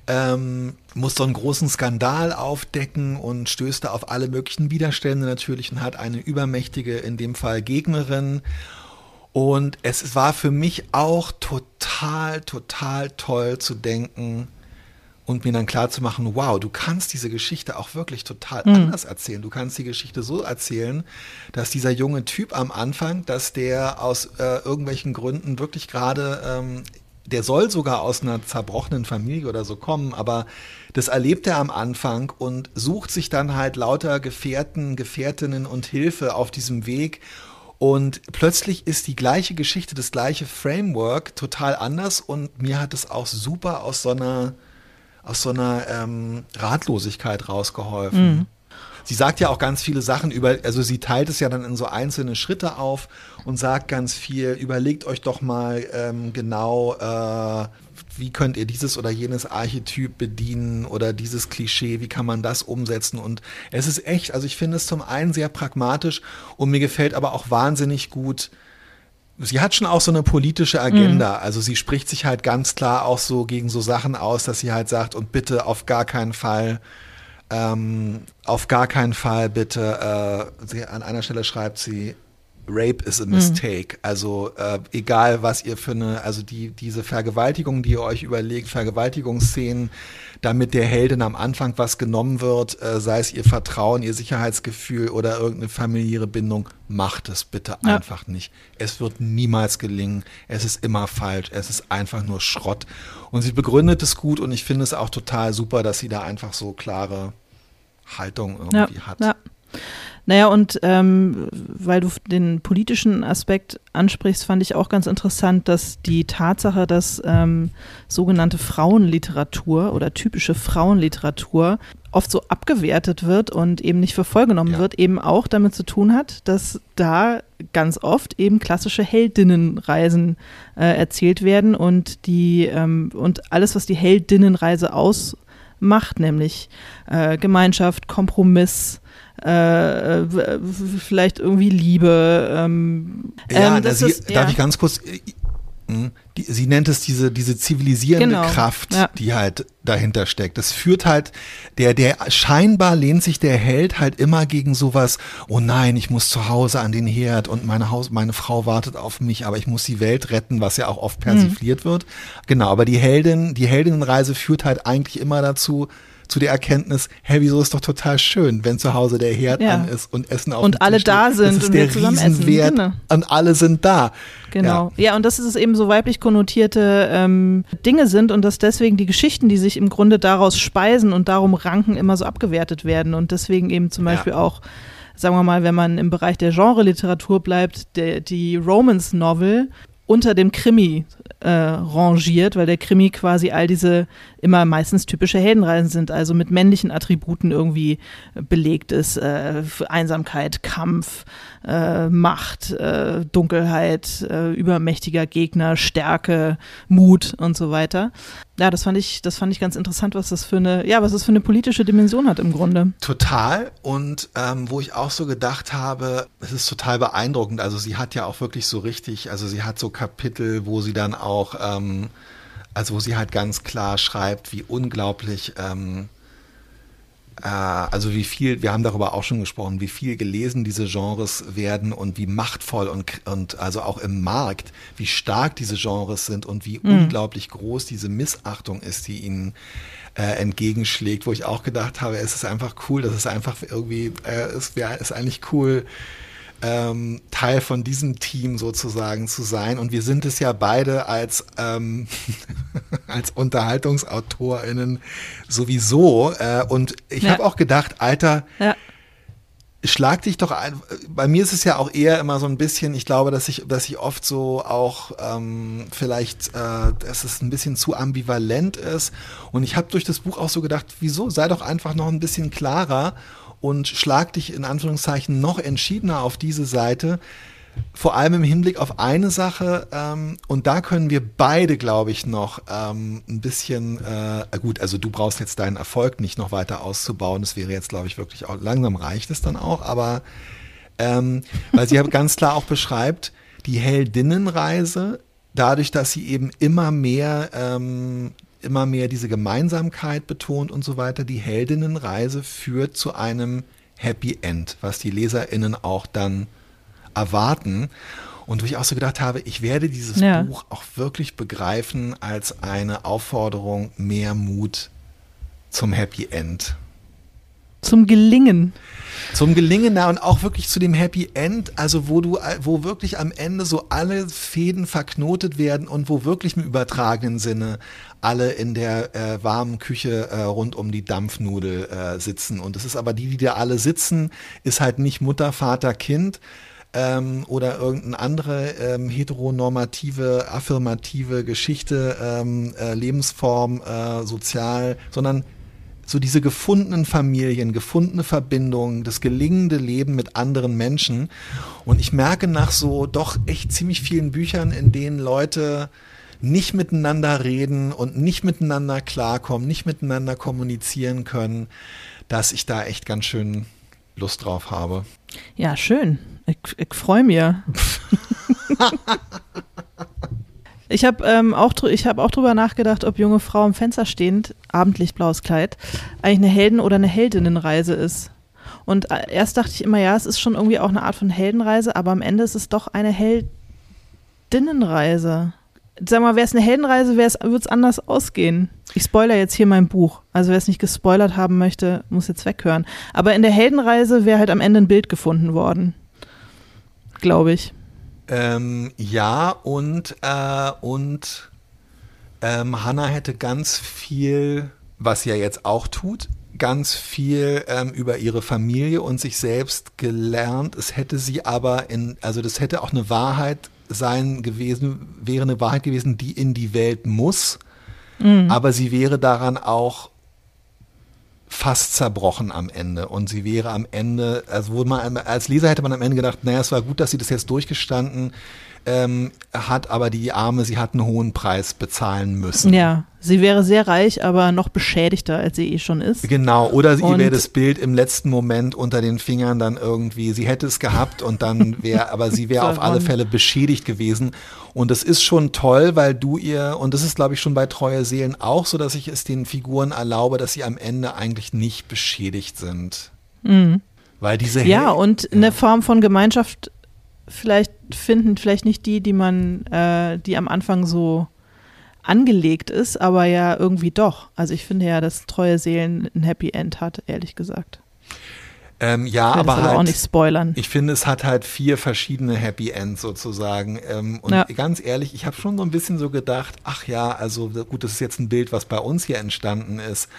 ähm, muss so einen großen Skandal aufdecken und stößt da auf alle möglichen Widerstände natürlich und hat eine übermächtige, in dem Fall Gegnerin. Und es war für mich auch total, total toll zu denken, und mir dann klar zu machen, wow, du kannst diese Geschichte auch wirklich total mhm. anders erzählen. Du kannst die Geschichte so erzählen, dass dieser junge Typ am Anfang, dass der aus äh, irgendwelchen Gründen wirklich gerade, ähm, der soll sogar aus einer zerbrochenen Familie oder so kommen, aber das erlebt er am Anfang und sucht sich dann halt lauter Gefährten, Gefährtinnen und Hilfe auf diesem Weg und plötzlich ist die gleiche Geschichte, das gleiche Framework total anders und mir hat es auch super aus so einer aus so einer ähm, Ratlosigkeit rausgeholfen. Mhm. sie sagt ja auch ganz viele Sachen über, also sie teilt es ja dann in so einzelne Schritte auf und sagt ganz viel, überlegt euch doch mal ähm, genau, äh, wie könnt ihr dieses oder jenes Archetyp bedienen oder dieses Klischee, wie kann man das umsetzen? Und es ist echt, also ich finde es zum einen sehr pragmatisch und mir gefällt aber auch wahnsinnig gut, sie hat schon auch so eine politische Agenda. Mhm. Also sie spricht sich halt ganz klar auch so gegen so Sachen aus, dass sie halt sagt, und bitte auf gar keinen Fall, ähm, auf gar keinen Fall bitte, äh, sie, an einer Stelle schreibt sie, Rape is a mistake. Mhm. Also äh, egal, was ihr für eine, also die, diese Vergewaltigung, die ihr euch überlegt, Vergewaltigungsszenen, damit der Heldin am Anfang was genommen wird, äh, sei es ihr Vertrauen, ihr Sicherheitsgefühl oder irgendeine familiäre Bindung, macht es bitte ja. einfach nicht. Es wird niemals gelingen. Es ist immer falsch. Es ist einfach nur Schrott. Und sie begründet es gut und ich finde es auch total super, dass sie da einfach so klare Haltung irgendwie ja. hat. Ja. Naja, und ähm, weil du den politischen Aspekt ansprichst, fand ich auch ganz interessant, dass die Tatsache, dass ähm, sogenannte Frauenliteratur oder typische Frauenliteratur oft so abgewertet wird und eben nicht für voll genommen ja. wird, eben auch damit zu tun hat, dass da ganz oft eben klassische Heldinnenreisen äh, erzählt werden und die ähm, und alles, was die Heldinnenreise ausmacht, nämlich äh, Gemeinschaft, Kompromiss, äh, vielleicht irgendwie Liebe. Ähm, ja, ähm, sie, ist, ja, darf ich ganz kurz. Äh, hm, die, sie nennt es diese, diese zivilisierende genau, Kraft, ja. die halt dahinter steckt. Das führt halt, der, der scheinbar lehnt sich der Held halt immer gegen sowas, oh nein, ich muss zu Hause an den Herd und meine Haus, meine Frau wartet auf mich, aber ich muss die Welt retten, was ja auch oft persifliert mhm. wird. Genau, aber die Heldin, die Heldinnenreise führt halt eigentlich immer dazu, zu der Erkenntnis, hey, wieso ist doch total schön, wenn zu Hause der Herd ja. an ist und Essen auf Und alle steht. da sind das ist und der Riesenwert genau. und alle sind da. Genau. Ja. ja, und dass es eben so weiblich konnotierte ähm, Dinge sind und dass deswegen die Geschichten, die sich im Grunde daraus speisen und darum ranken, immer so abgewertet werden und deswegen eben zum Beispiel ja. auch sagen wir mal, wenn man im Bereich der Genre-Literatur bleibt, der, die Romance-Novel unter dem Krimi äh, rangiert, weil der Krimi quasi all diese immer meistens typische Heldenreisen sind, also mit männlichen Attributen irgendwie belegt ist. Äh, Einsamkeit, Kampf, äh, Macht, äh, Dunkelheit, äh, übermächtiger Gegner, Stärke, Mut und so weiter. Ja, das fand ich, das fand ich ganz interessant, was das für eine, ja, was das für eine politische Dimension hat im Grunde. Total. Und ähm, wo ich auch so gedacht habe, es ist total beeindruckend. Also sie hat ja auch wirklich so richtig, also sie hat so Kapitel, wo sie dann auch, ähm, also wo sie halt ganz klar schreibt, wie unglaublich ähm, äh, also wie viel, wir haben darüber auch schon gesprochen, wie viel gelesen diese Genres werden und wie machtvoll und, und also auch im Markt, wie stark diese Genres sind und wie mhm. unglaublich groß diese Missachtung ist, die ihnen äh, entgegenschlägt, wo ich auch gedacht habe, es ist einfach cool, das ist einfach irgendwie, äh, es wäre ist eigentlich cool, ähm, Teil von diesem Team sozusagen zu sein. Und wir sind es ja beide als, ähm, als UnterhaltungsautorInnen sowieso. Äh, und ich ja. habe auch gedacht, Alter, ja. schlag dich doch ein. Bei mir ist es ja auch eher immer so ein bisschen, ich glaube, dass ich, dass ich oft so auch ähm, vielleicht, äh, dass es ein bisschen zu ambivalent ist. Und ich habe durch das Buch auch so gedacht, wieso? Sei doch einfach noch ein bisschen klarer und schlag dich in Anführungszeichen noch entschiedener auf diese Seite. Vor allem im Hinblick auf eine Sache, ähm, und da können wir beide, glaube ich, noch ähm, ein bisschen, äh, gut, also du brauchst jetzt deinen Erfolg nicht noch weiter auszubauen. Das wäre jetzt, glaube ich, wirklich auch, langsam reicht es dann auch, aber ähm, weil sie ja ganz klar auch beschreibt, die Heldinnenreise, dadurch, dass sie eben immer mehr ähm, immer mehr diese Gemeinsamkeit betont und so weiter. Die Heldinnenreise führt zu einem Happy End, was die LeserInnen auch dann erwarten. Und wo ich auch so gedacht habe, ich werde dieses ja. Buch auch wirklich begreifen als eine Aufforderung, mehr Mut zum Happy End. Zum Gelingen. Zum Gelingen, na, und auch wirklich zu dem Happy End, also wo du, wo wirklich am Ende so alle Fäden verknotet werden und wo wirklich im übertragenen Sinne alle in der äh, warmen Küche äh, rund um die Dampfnudel äh, sitzen. Und es ist aber die, die da alle sitzen, ist halt nicht Mutter, Vater, Kind ähm, oder irgendeine andere ähm, heteronormative, affirmative Geschichte, ähm, äh, Lebensform, äh, sozial, sondern so diese gefundenen Familien, gefundene Verbindungen, das gelingende Leben mit anderen Menschen. Und ich merke nach so doch echt ziemlich vielen Büchern, in denen Leute nicht miteinander reden und nicht miteinander klarkommen, nicht miteinander kommunizieren können, dass ich da echt ganz schön Lust drauf habe. Ja, schön. Ich, ich freue mich. Ich habe ähm, auch, hab auch drüber nachgedacht, ob junge Frau am Fenster stehend, abendlich blaues Kleid, eigentlich eine Helden- oder eine Heldinnenreise ist. Und äh, erst dachte ich immer, ja, es ist schon irgendwie auch eine Art von Heldenreise, aber am Ende ist es doch eine Heldinnenreise. Sag mal, wäre es eine Heldenreise, würde es anders ausgehen. Ich spoiler jetzt hier mein Buch. Also wer es nicht gespoilert haben möchte, muss jetzt weghören. Aber in der Heldenreise wäre halt am Ende ein Bild gefunden worden. Glaube ich. Ähm, ja, und, äh, und ähm, Hannah hätte ganz viel, was sie ja jetzt auch tut, ganz viel ähm, über ihre Familie und sich selbst gelernt. Es hätte sie aber in, also das hätte auch eine Wahrheit sein gewesen, wäre eine Wahrheit gewesen, die in die Welt muss. Mhm. Aber sie wäre daran auch fast zerbrochen am Ende. Und sie wäre am Ende, also wo man als Leser hätte man am Ende gedacht, naja, es war gut, dass sie das jetzt durchgestanden ähm, hat, aber die Arme, sie hat einen hohen Preis bezahlen müssen. Ja, sie wäre sehr reich, aber noch beschädigter, als sie eh schon ist. Genau, oder sie wäre das Bild im letzten Moment unter den Fingern dann irgendwie, sie hätte es gehabt und dann wäre, aber sie wäre auf alle Fälle beschädigt gewesen. Und das ist schon toll, weil du ihr, und das ist glaube ich schon bei Treue Seelen auch so, dass ich es den Figuren erlaube, dass sie am Ende eigentlich nicht beschädigt sind. Mhm. Weil diese Ja, und eine Form von Gemeinschaft vielleicht finden, vielleicht nicht die, die man, äh, die am Anfang so angelegt ist, aber ja irgendwie doch. Also ich finde ja, dass treue Seelen ein Happy End hat, ehrlich gesagt. Ähm, ja, aber, aber halt, auch nicht spoilern. Ich finde, es hat halt vier verschiedene Happy Ends sozusagen. Ähm, und ja. ganz ehrlich, ich habe schon so ein bisschen so gedacht, ach ja, also gut, das ist jetzt ein Bild, was bei uns hier entstanden ist.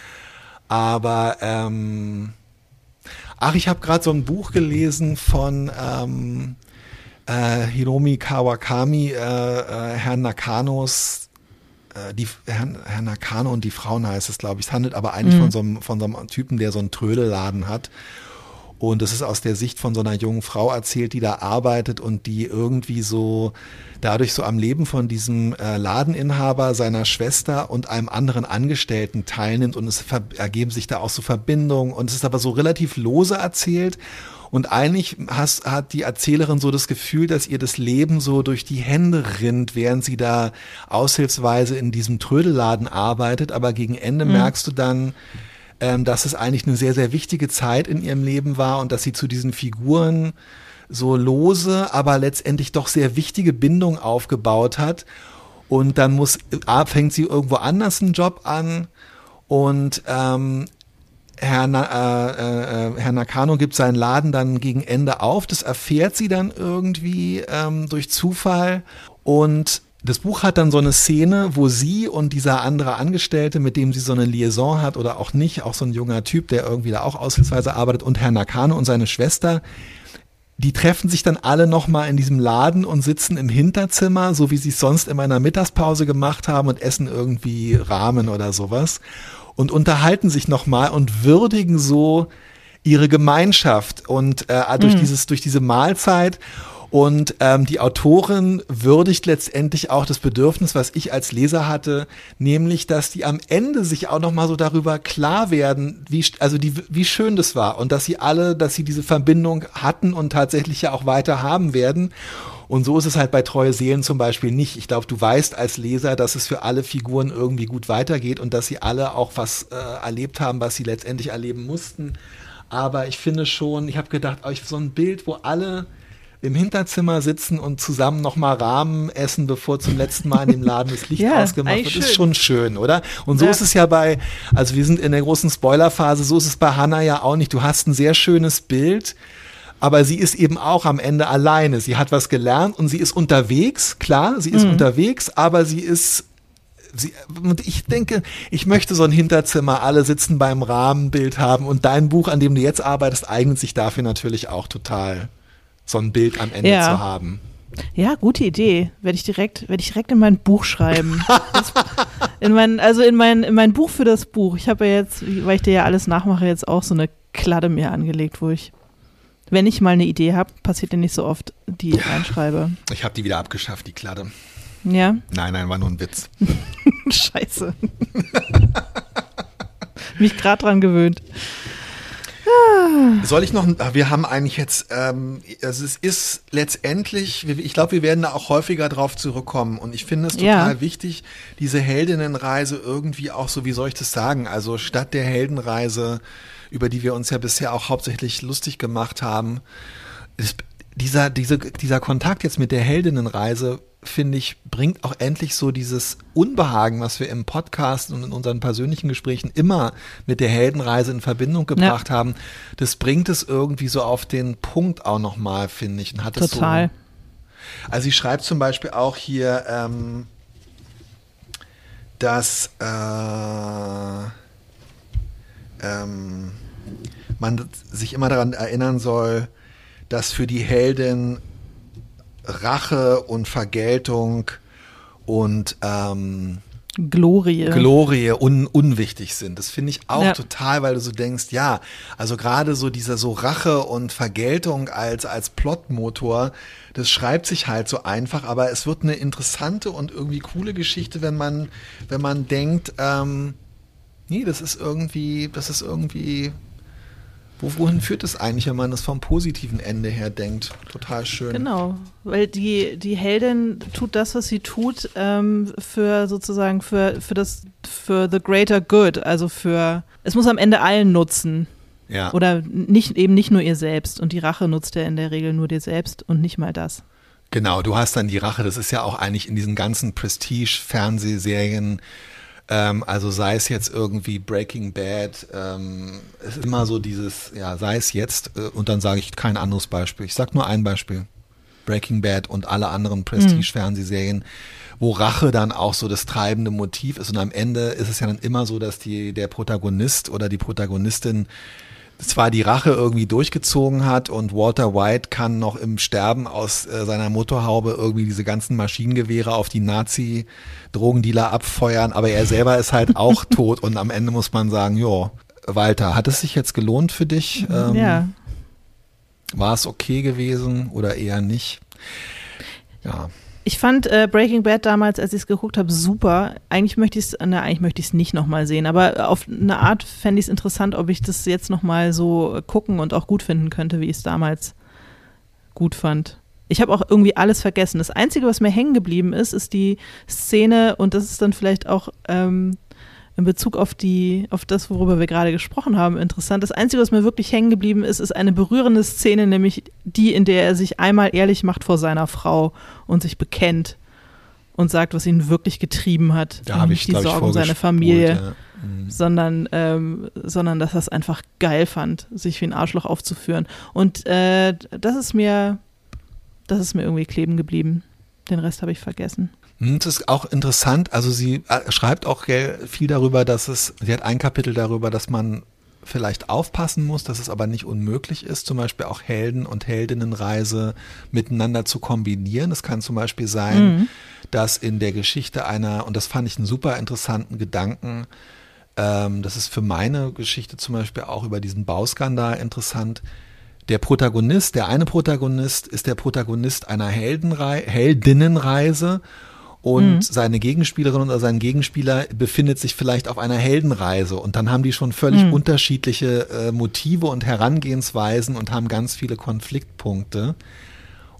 Aber ähm, ach, ich habe gerade so ein Buch gelesen von ähm, äh, Hiromi Kawakami, äh, äh, Herrn Nakanos, äh, die, Herrn, Herr Nakano und die Frauen heißt es, glaube ich. Es handelt aber eigentlich mhm. von, so einem, von so einem Typen, der so einen Trödelladen hat. Und es ist aus der Sicht von so einer jungen Frau erzählt, die da arbeitet und die irgendwie so dadurch so am Leben von diesem äh, Ladeninhaber, seiner Schwester und einem anderen Angestellten teilnimmt und es ergeben sich da auch so Verbindungen und es ist aber so relativ lose erzählt und eigentlich has, hat die Erzählerin so das Gefühl, dass ihr das Leben so durch die Hände rinnt, während sie da aushilfsweise in diesem Trödelladen arbeitet. Aber gegen Ende mhm. merkst du dann, ähm, dass es eigentlich eine sehr, sehr wichtige Zeit in ihrem Leben war und dass sie zu diesen Figuren so lose, aber letztendlich doch sehr wichtige Bindung aufgebaut hat. Und dann muss, fängt sie irgendwo anders einen Job an und ähm, Herr, Na, äh, äh, Herr Nakano gibt seinen Laden dann gegen Ende auf. Das erfährt sie dann irgendwie ähm, durch Zufall. Und das Buch hat dann so eine Szene, wo sie und dieser andere Angestellte, mit dem sie so eine Liaison hat oder auch nicht, auch so ein junger Typ, der irgendwie da auch aushilfsweise arbeitet, und Herr Nakano und seine Schwester, die treffen sich dann alle nochmal in diesem Laden und sitzen im Hinterzimmer, so wie sie es sonst in meiner Mittagspause gemacht haben und essen irgendwie Rahmen oder sowas und unterhalten sich nochmal und würdigen so ihre Gemeinschaft und äh, durch mhm. dieses durch diese Mahlzeit und ähm, die Autorin würdigt letztendlich auch das Bedürfnis, was ich als Leser hatte, nämlich, dass die am Ende sich auch noch mal so darüber klar werden, wie also die wie schön das war und dass sie alle, dass sie diese Verbindung hatten und tatsächlich ja auch weiter haben werden. Und so ist es halt bei Treue Seelen zum Beispiel nicht. Ich glaube, du weißt als Leser, dass es für alle Figuren irgendwie gut weitergeht und dass sie alle auch was äh, erlebt haben, was sie letztendlich erleben mussten. Aber ich finde schon, ich habe gedacht, euch so ein Bild, wo alle im Hinterzimmer sitzen und zusammen nochmal Rahmen essen, bevor zum letzten Mal in dem Laden das Licht ja, ausgemacht wird, ist schon schön, oder? Und so ja. ist es ja bei, also wir sind in der großen Spoilerphase, so ist es bei Hannah ja auch nicht. Du hast ein sehr schönes Bild aber sie ist eben auch am Ende alleine. Sie hat was gelernt und sie ist unterwegs, klar, sie ist mhm. unterwegs, aber sie ist Sie, und ich denke, ich möchte so ein Hinterzimmer, alle sitzen beim Rahmenbild haben und dein Buch, an dem du jetzt arbeitest, eignet sich dafür natürlich auch total, so ein Bild am Ende ja. zu haben. Ja, gute Idee. Werde ich direkt, werde ich direkt in mein Buch schreiben. Das, in mein, also in mein, in mein Buch für das Buch. Ich habe ja jetzt, weil ich dir ja alles nachmache, jetzt auch so eine Kladde mir angelegt, wo ich, wenn ich mal eine Idee habe, passiert ja nicht so oft, die ich reinschreibe. Ich habe die wieder abgeschafft, die Kladde. Ja? Nein, nein, war nur ein Witz. Scheiße. Mich gerade dran gewöhnt. Soll ich noch, wir haben eigentlich jetzt, ähm, also es ist letztendlich, ich glaube, wir werden da auch häufiger drauf zurückkommen und ich finde es total Ja. wichtig, diese Heldinnenreise irgendwie auch so, wie soll ich das sagen, also statt der Heldenreise, über die wir uns ja bisher auch hauptsächlich lustig gemacht haben, ist dieser, diese, dieser Kontakt jetzt mit der Heldinnenreise, finde ich, bringt auch endlich so dieses Unbehagen, was wir im Podcast und in unseren persönlichen Gesprächen immer mit der Heldenreise in Verbindung gebracht haben, das bringt es irgendwie so auf den Punkt auch nochmal, finde ich. Und hat es Total. So, also sie schreibt zum Beispiel auch hier, ähm, dass äh, ähm, man sich immer daran erinnern soll, dass für die Heldin Rache und Vergeltung und ähm, Glorie. Glorie un, unwichtig sind. Das finde ich auch Ja. total, weil du so denkst, ja, also gerade so dieser so Rache und Vergeltung als, als Plotmotor, das schreibt sich halt so einfach, aber es wird eine interessante und irgendwie coole Geschichte, wenn man, wenn man denkt, ähm, nee, das ist irgendwie, das ist irgendwie, wo, wohin führt es eigentlich, wenn man das vom positiven Ende her denkt? Total schön. Genau, weil die, die Heldin tut das, was sie tut, ähm, für sozusagen für, für das, für the greater good, also für, es muss am Ende allen nutzen. Ja. Oder nicht, eben nicht nur ihr selbst. Und die Rache nutzt ja in der Regel nur dir selbst und nicht mal das. Genau, du hast dann die Rache, das ist ja auch eigentlich in diesen ganzen Prestige-Fernsehserien, ähm, also sei es jetzt irgendwie Breaking Bad, ähm, es ist immer so dieses, ja, sei es jetzt, äh, und dann sage ich kein anderes Beispiel. Ich sage nur ein Beispiel. Breaking Bad und alle anderen Prestige-Fernsehserien, wo Rache dann auch so das treibende Motiv ist. Und am Ende ist es ja dann immer so, dass die, der Protagonist oder die Protagonistin zwar die Rache irgendwie durchgezogen hat und Walter White kann noch im Sterben aus äh, seiner Motorhaube irgendwie diese ganzen Maschinengewehre auf die Nazi-Drogendealer abfeuern, aber er selber ist halt auch tot und am Ende muss man sagen, jo, Walter, hat es sich jetzt gelohnt für dich? Ähm, ja. War es okay gewesen oder eher nicht? Ja. Ich fand äh, Breaking Bad damals, als ich es geguckt habe, super. Eigentlich möchte ich es, eigentlich möchte ich es nicht nochmal sehen, aber auf eine Art fände ich es interessant, ob ich das jetzt nochmal so gucken und auch gut finden könnte, wie ich es damals gut fand. Ich habe auch irgendwie alles vergessen. Das Einzige, was mir hängen geblieben ist, ist die Szene, und das ist dann vielleicht auch ähm, in Bezug auf die, auf das, worüber wir gerade gesprochen haben, interessant. Das Einzige, was mir wirklich hängen geblieben ist, ist eine berührende Szene, nämlich die, in der er sich einmal ehrlich macht vor seiner Frau und sich bekennt und sagt, was ihn wirklich getrieben hat. Da habe nicht ich, die Sorgen seiner vorgespult, Familie, Ja. Mhm. sondern, ähm, sondern dass er es einfach geil fand, sich wie ein Arschloch aufzuführen. Und äh, das ist mir, das ist mir irgendwie kleben geblieben. Den Rest habe ich vergessen. Hm, Das ist auch interessant. Also sie äh, schreibt auch viel darüber, dass es, sie hat ein Kapitel darüber, dass man vielleicht aufpassen muss, dass es aber nicht unmöglich ist, zum Beispiel auch Helden- und Heldinnenreise miteinander zu kombinieren. Es kann zum Beispiel sein, dass in der Geschichte einer, und das fand ich einen super interessanten Gedanken, ähm, das ist für meine Geschichte zum Beispiel auch über diesen Bauskandal interessant. Der Protagonist, der eine Protagonist ist der Protagonist einer Heldenrei Heldinnenreise und seine Gegenspielerin oder sein Gegenspieler befindet sich vielleicht auf einer Heldenreise und dann haben die schon völlig unterschiedliche äh, Motive und Herangehensweisen und haben ganz viele Konfliktpunkte.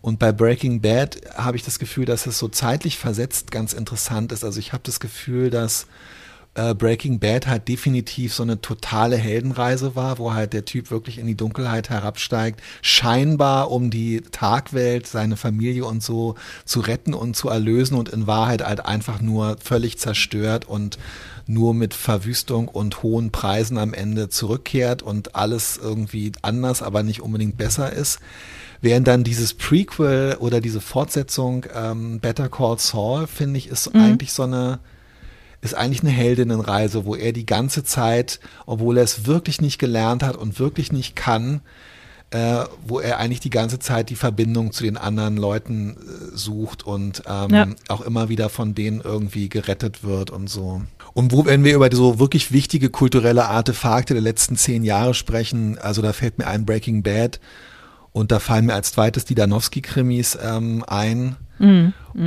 Und bei Breaking Bad habe ich das Gefühl, dass es so zeitlich versetzt ganz interessant ist. Also ich habe das Gefühl, dass äh, Breaking Bad halt definitiv so eine totale Heldenreise war, wo halt der Typ wirklich in die Dunkelheit herabsteigt, scheinbar um die Tagwelt, seine Familie und so zu retten und zu erlösen und in Wahrheit halt einfach nur völlig zerstört und nur mit Verwüstung und hohen Preisen am Ende zurückkehrt und alles irgendwie anders, aber nicht unbedingt besser ist. Während dann dieses Prequel oder diese Fortsetzung ähm, Better Call Saul, finde ich, ist eigentlich so eine, ist eigentlich eine Heldinnenreise, wo er die ganze Zeit, obwohl er es wirklich nicht gelernt hat und wirklich nicht kann, äh, wo er eigentlich die ganze Zeit die Verbindung zu den anderen Leuten äh, sucht und ähm, Ja. auch immer wieder von denen irgendwie gerettet wird und so. Und wo, wenn wir über so wirklich wichtige kulturelle Artefakte der letzten zehn Jahre sprechen, also da fällt mir ein Breaking Bad und da fallen mir als zweites die Danowski-Krimis ähm, ein.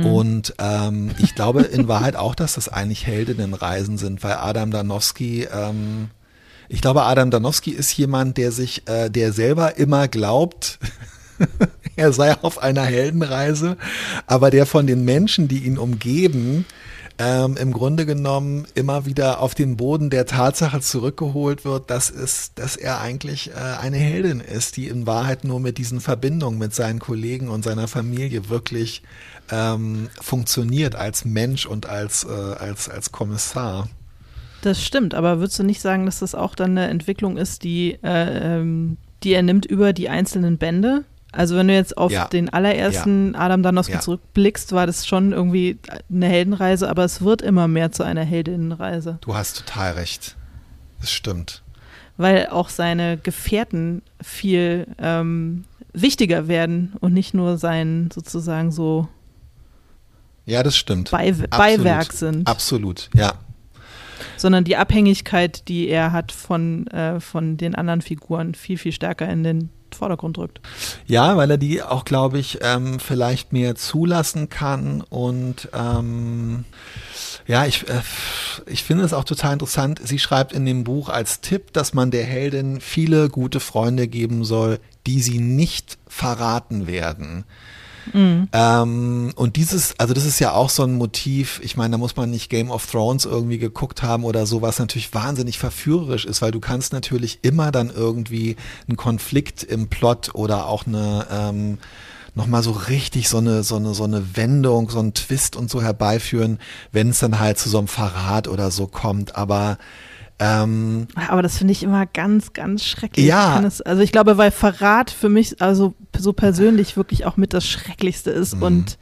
Und ähm, ich glaube in Wahrheit auch, dass das eigentlich Heldinnenreisen sind, weil Adam Danowski, ähm, ich glaube, Adam Danowski ist jemand, der sich, äh, der selber immer glaubt, er sei auf einer Heldenreise, aber der von den Menschen, die ihn umgeben, ähm, im Grunde genommen immer wieder auf den Boden der Tatsache zurückgeholt wird, dass, es, dass er eigentlich äh, eine Heldin ist, die in Wahrheit nur mit diesen Verbindungen mit seinen Kollegen und seiner Familie wirklich ähm, funktioniert als Mensch und als, äh, als, als Kommissar. Das stimmt, aber würdest du nicht sagen, dass das auch dann eine Entwicklung ist, die, äh, ähm, die er nimmt über die einzelnen Bände? Also wenn du jetzt auf Ja. den allerersten Adam Danowski Ja. zurückblickst, war das schon irgendwie eine Heldenreise, aber es wird immer mehr zu einer Heldinnenreise, Du hast total recht. Das stimmt. weil auch seine Gefährten viel ähm, wichtiger werden und nicht nur sein sozusagen so Ja, das stimmt. Bei Absolut. Beiwerk sind, Absolut, ja. sondern die Abhängigkeit, die er hat von, äh, von den anderen Figuren, viel, viel stärker in den Vordergrund rückt. Ja, weil er die auch, glaube ich, ähm, vielleicht mehr zulassen kann und ähm, ja, ich, äh, ich finde es auch total interessant. Sie schreibt in dem Buch als Tipp, dass man der Heldin viele gute Freunde geben soll, die sie nicht verraten werden. Ähm, und dieses, also das ist ja auch so ein Motiv, ich meine, da muss man nicht Game of Thrones irgendwie geguckt haben oder so, was natürlich wahnsinnig verführerisch ist, weil du kannst natürlich immer dann irgendwie einen Konflikt im Plot oder auch eine, ähm, nochmal so richtig so eine, so eine, so eine Wendung, so einen Twist und so herbeiführen, wenn es dann halt zu so einem Verrat oder so kommt. Aber ähm, Aber das finde ich immer ganz, ganz schrecklich. Ja. Ich es, also ich glaube, weil Verrat für mich also so persönlich wirklich auch mit das Schrecklichste ist Mhm. und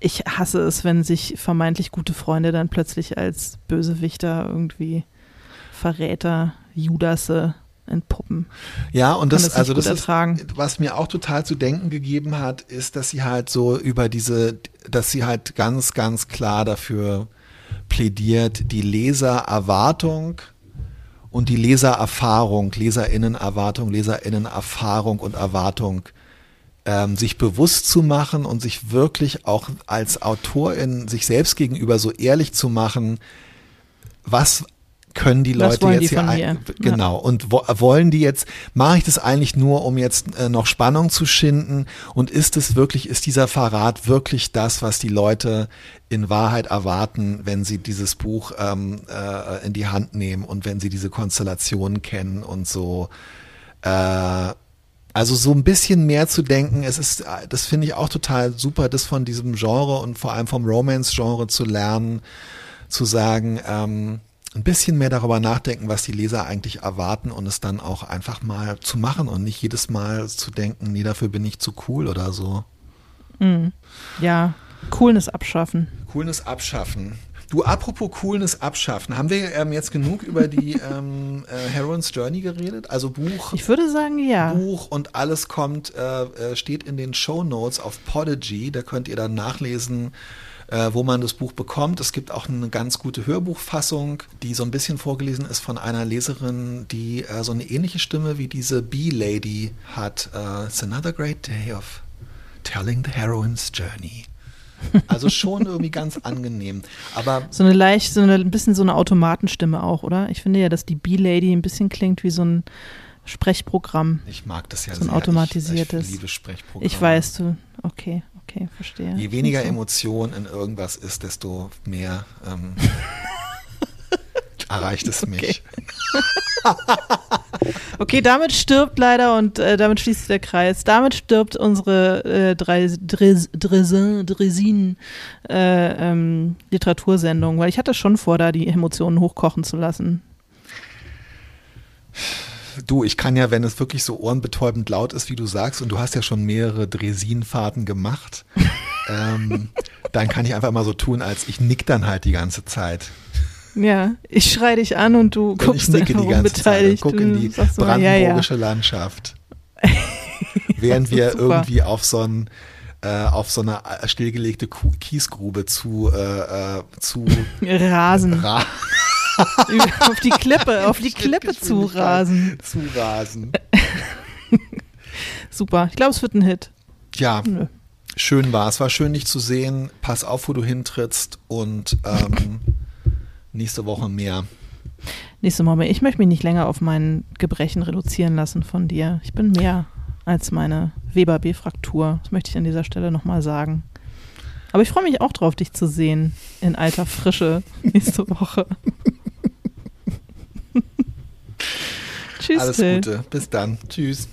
ich hasse es, wenn sich vermeintlich gute Freunde dann plötzlich als Bösewichter irgendwie Verräter, Judasse entpuppen. Ja, und das, das also das ist, was mir auch total zu denken gegeben hat, ist, dass sie halt so über diese, dass sie halt ganz, ganz klar dafür plädiert, die Lesererwartung und die Lesererfahrung, Leserinnenerwartung, Leserinnenerfahrung und Erwartung ähm, sich bewusst zu machen und sich wirklich auch als Autorin sich selbst gegenüber so ehrlich zu machen, was können die Leute jetzt die hier ein, genau. Und wo, wollen die jetzt mache ich das eigentlich nur um jetzt äh, noch Spannung zu schinden? Und ist es wirklich ist dieser Verrat wirklich das was die Leute in Wahrheit erwarten wenn sie dieses Buch ähm, äh, in die Hand nehmen und wenn sie diese Konstellationen kennen und so? Äh, also so ein bisschen mehr zu denken, es ist, äh, das finde ich auch total super, das von diesem Genre und vor allem vom Romance-Genre zu lernen, zu sagen, ähm, ein bisschen mehr darüber nachdenken, was die Leser eigentlich erwarten und es dann auch einfach mal zu machen und nicht jedes Mal zu denken, nee, dafür bin ich zu cool oder so. Ja, Coolness abschaffen. Coolness abschaffen. Du, apropos Coolness abschaffen, haben wir ähm, jetzt genug über die ähm, äh, Heroin's Journey geredet? Also Buch, Ich würde sagen, ja. Buch und alles kommt, äh, äh, steht in den Show Notes auf Podigy. Da könnt ihr dann nachlesen, äh, wo man das Buch bekommt. Es gibt auch eine ganz gute Hörbuchfassung, die so ein bisschen vorgelesen ist von einer Leserin, die äh, so eine ähnliche Stimme wie diese Bee-Lady hat. Äh, It's another great day of telling the heroine's journey. Also schon irgendwie ganz angenehm. Aber So eine leicht, so eine, ein bisschen so eine Automatenstimme auch, oder? Ich finde ja, dass die B-Lady ein bisschen klingt wie so ein Sprechprogramm. ich mag das ja So ein sehr. automatisiertes. Ich, ich liebe Sprechprogramme. Ich weiß, du. Okay, okay, verstehe. Je weniger So. Emotion in irgendwas ist, desto mehr ähm, erreicht es mich. Okay, damit stirbt leider und äh, damit schließt der Kreis. Damit stirbt unsere äh, drei Dres, Dresin, Dresin äh, ähm, Literatursendung, weil ich hatte schon vor, da die Emotionen hochkochen zu lassen. Du, ich kann ja, wenn es wirklich so ohrenbetäubend laut ist, wie du sagst, und du hast ja schon mehrere Dresinfahrten gemacht, ähm, dann kann ich einfach mal so tun, als ich nick dann halt die ganze Zeit. Ja, ich schrei dich an und du Und guckst ich nicke die ganze Zeit und gucke in die sagst immer, ja, ja. brandenburgische Landschaft. während wir Super. irgendwie auf so ein äh, auf so eine äh, stillgelegte Kiesgrube zu äh, äh, zu Rasen. ra auf die Klippe, auf die Klippe zu rasen. zu rasen. Super. Ich glaube, es wird ein Hit. Ja, Nö. schön war es. War schön, dich zu sehen. Pass auf, wo du hintrittst und ähm, nächste Woche mehr. Nächste Mal mehr. Ich möchte mich nicht länger auf mein Gebrechen reduzieren lassen von dir. Ich bin mehr als meine Weber B-Fraktur. Das möchte ich an dieser Stelle nochmal sagen. Aber ich freue mich auch drauf, dich zu sehen in alter Frische nächste Woche. Tschüss. Alles Gute. Bis dann. Tschüss.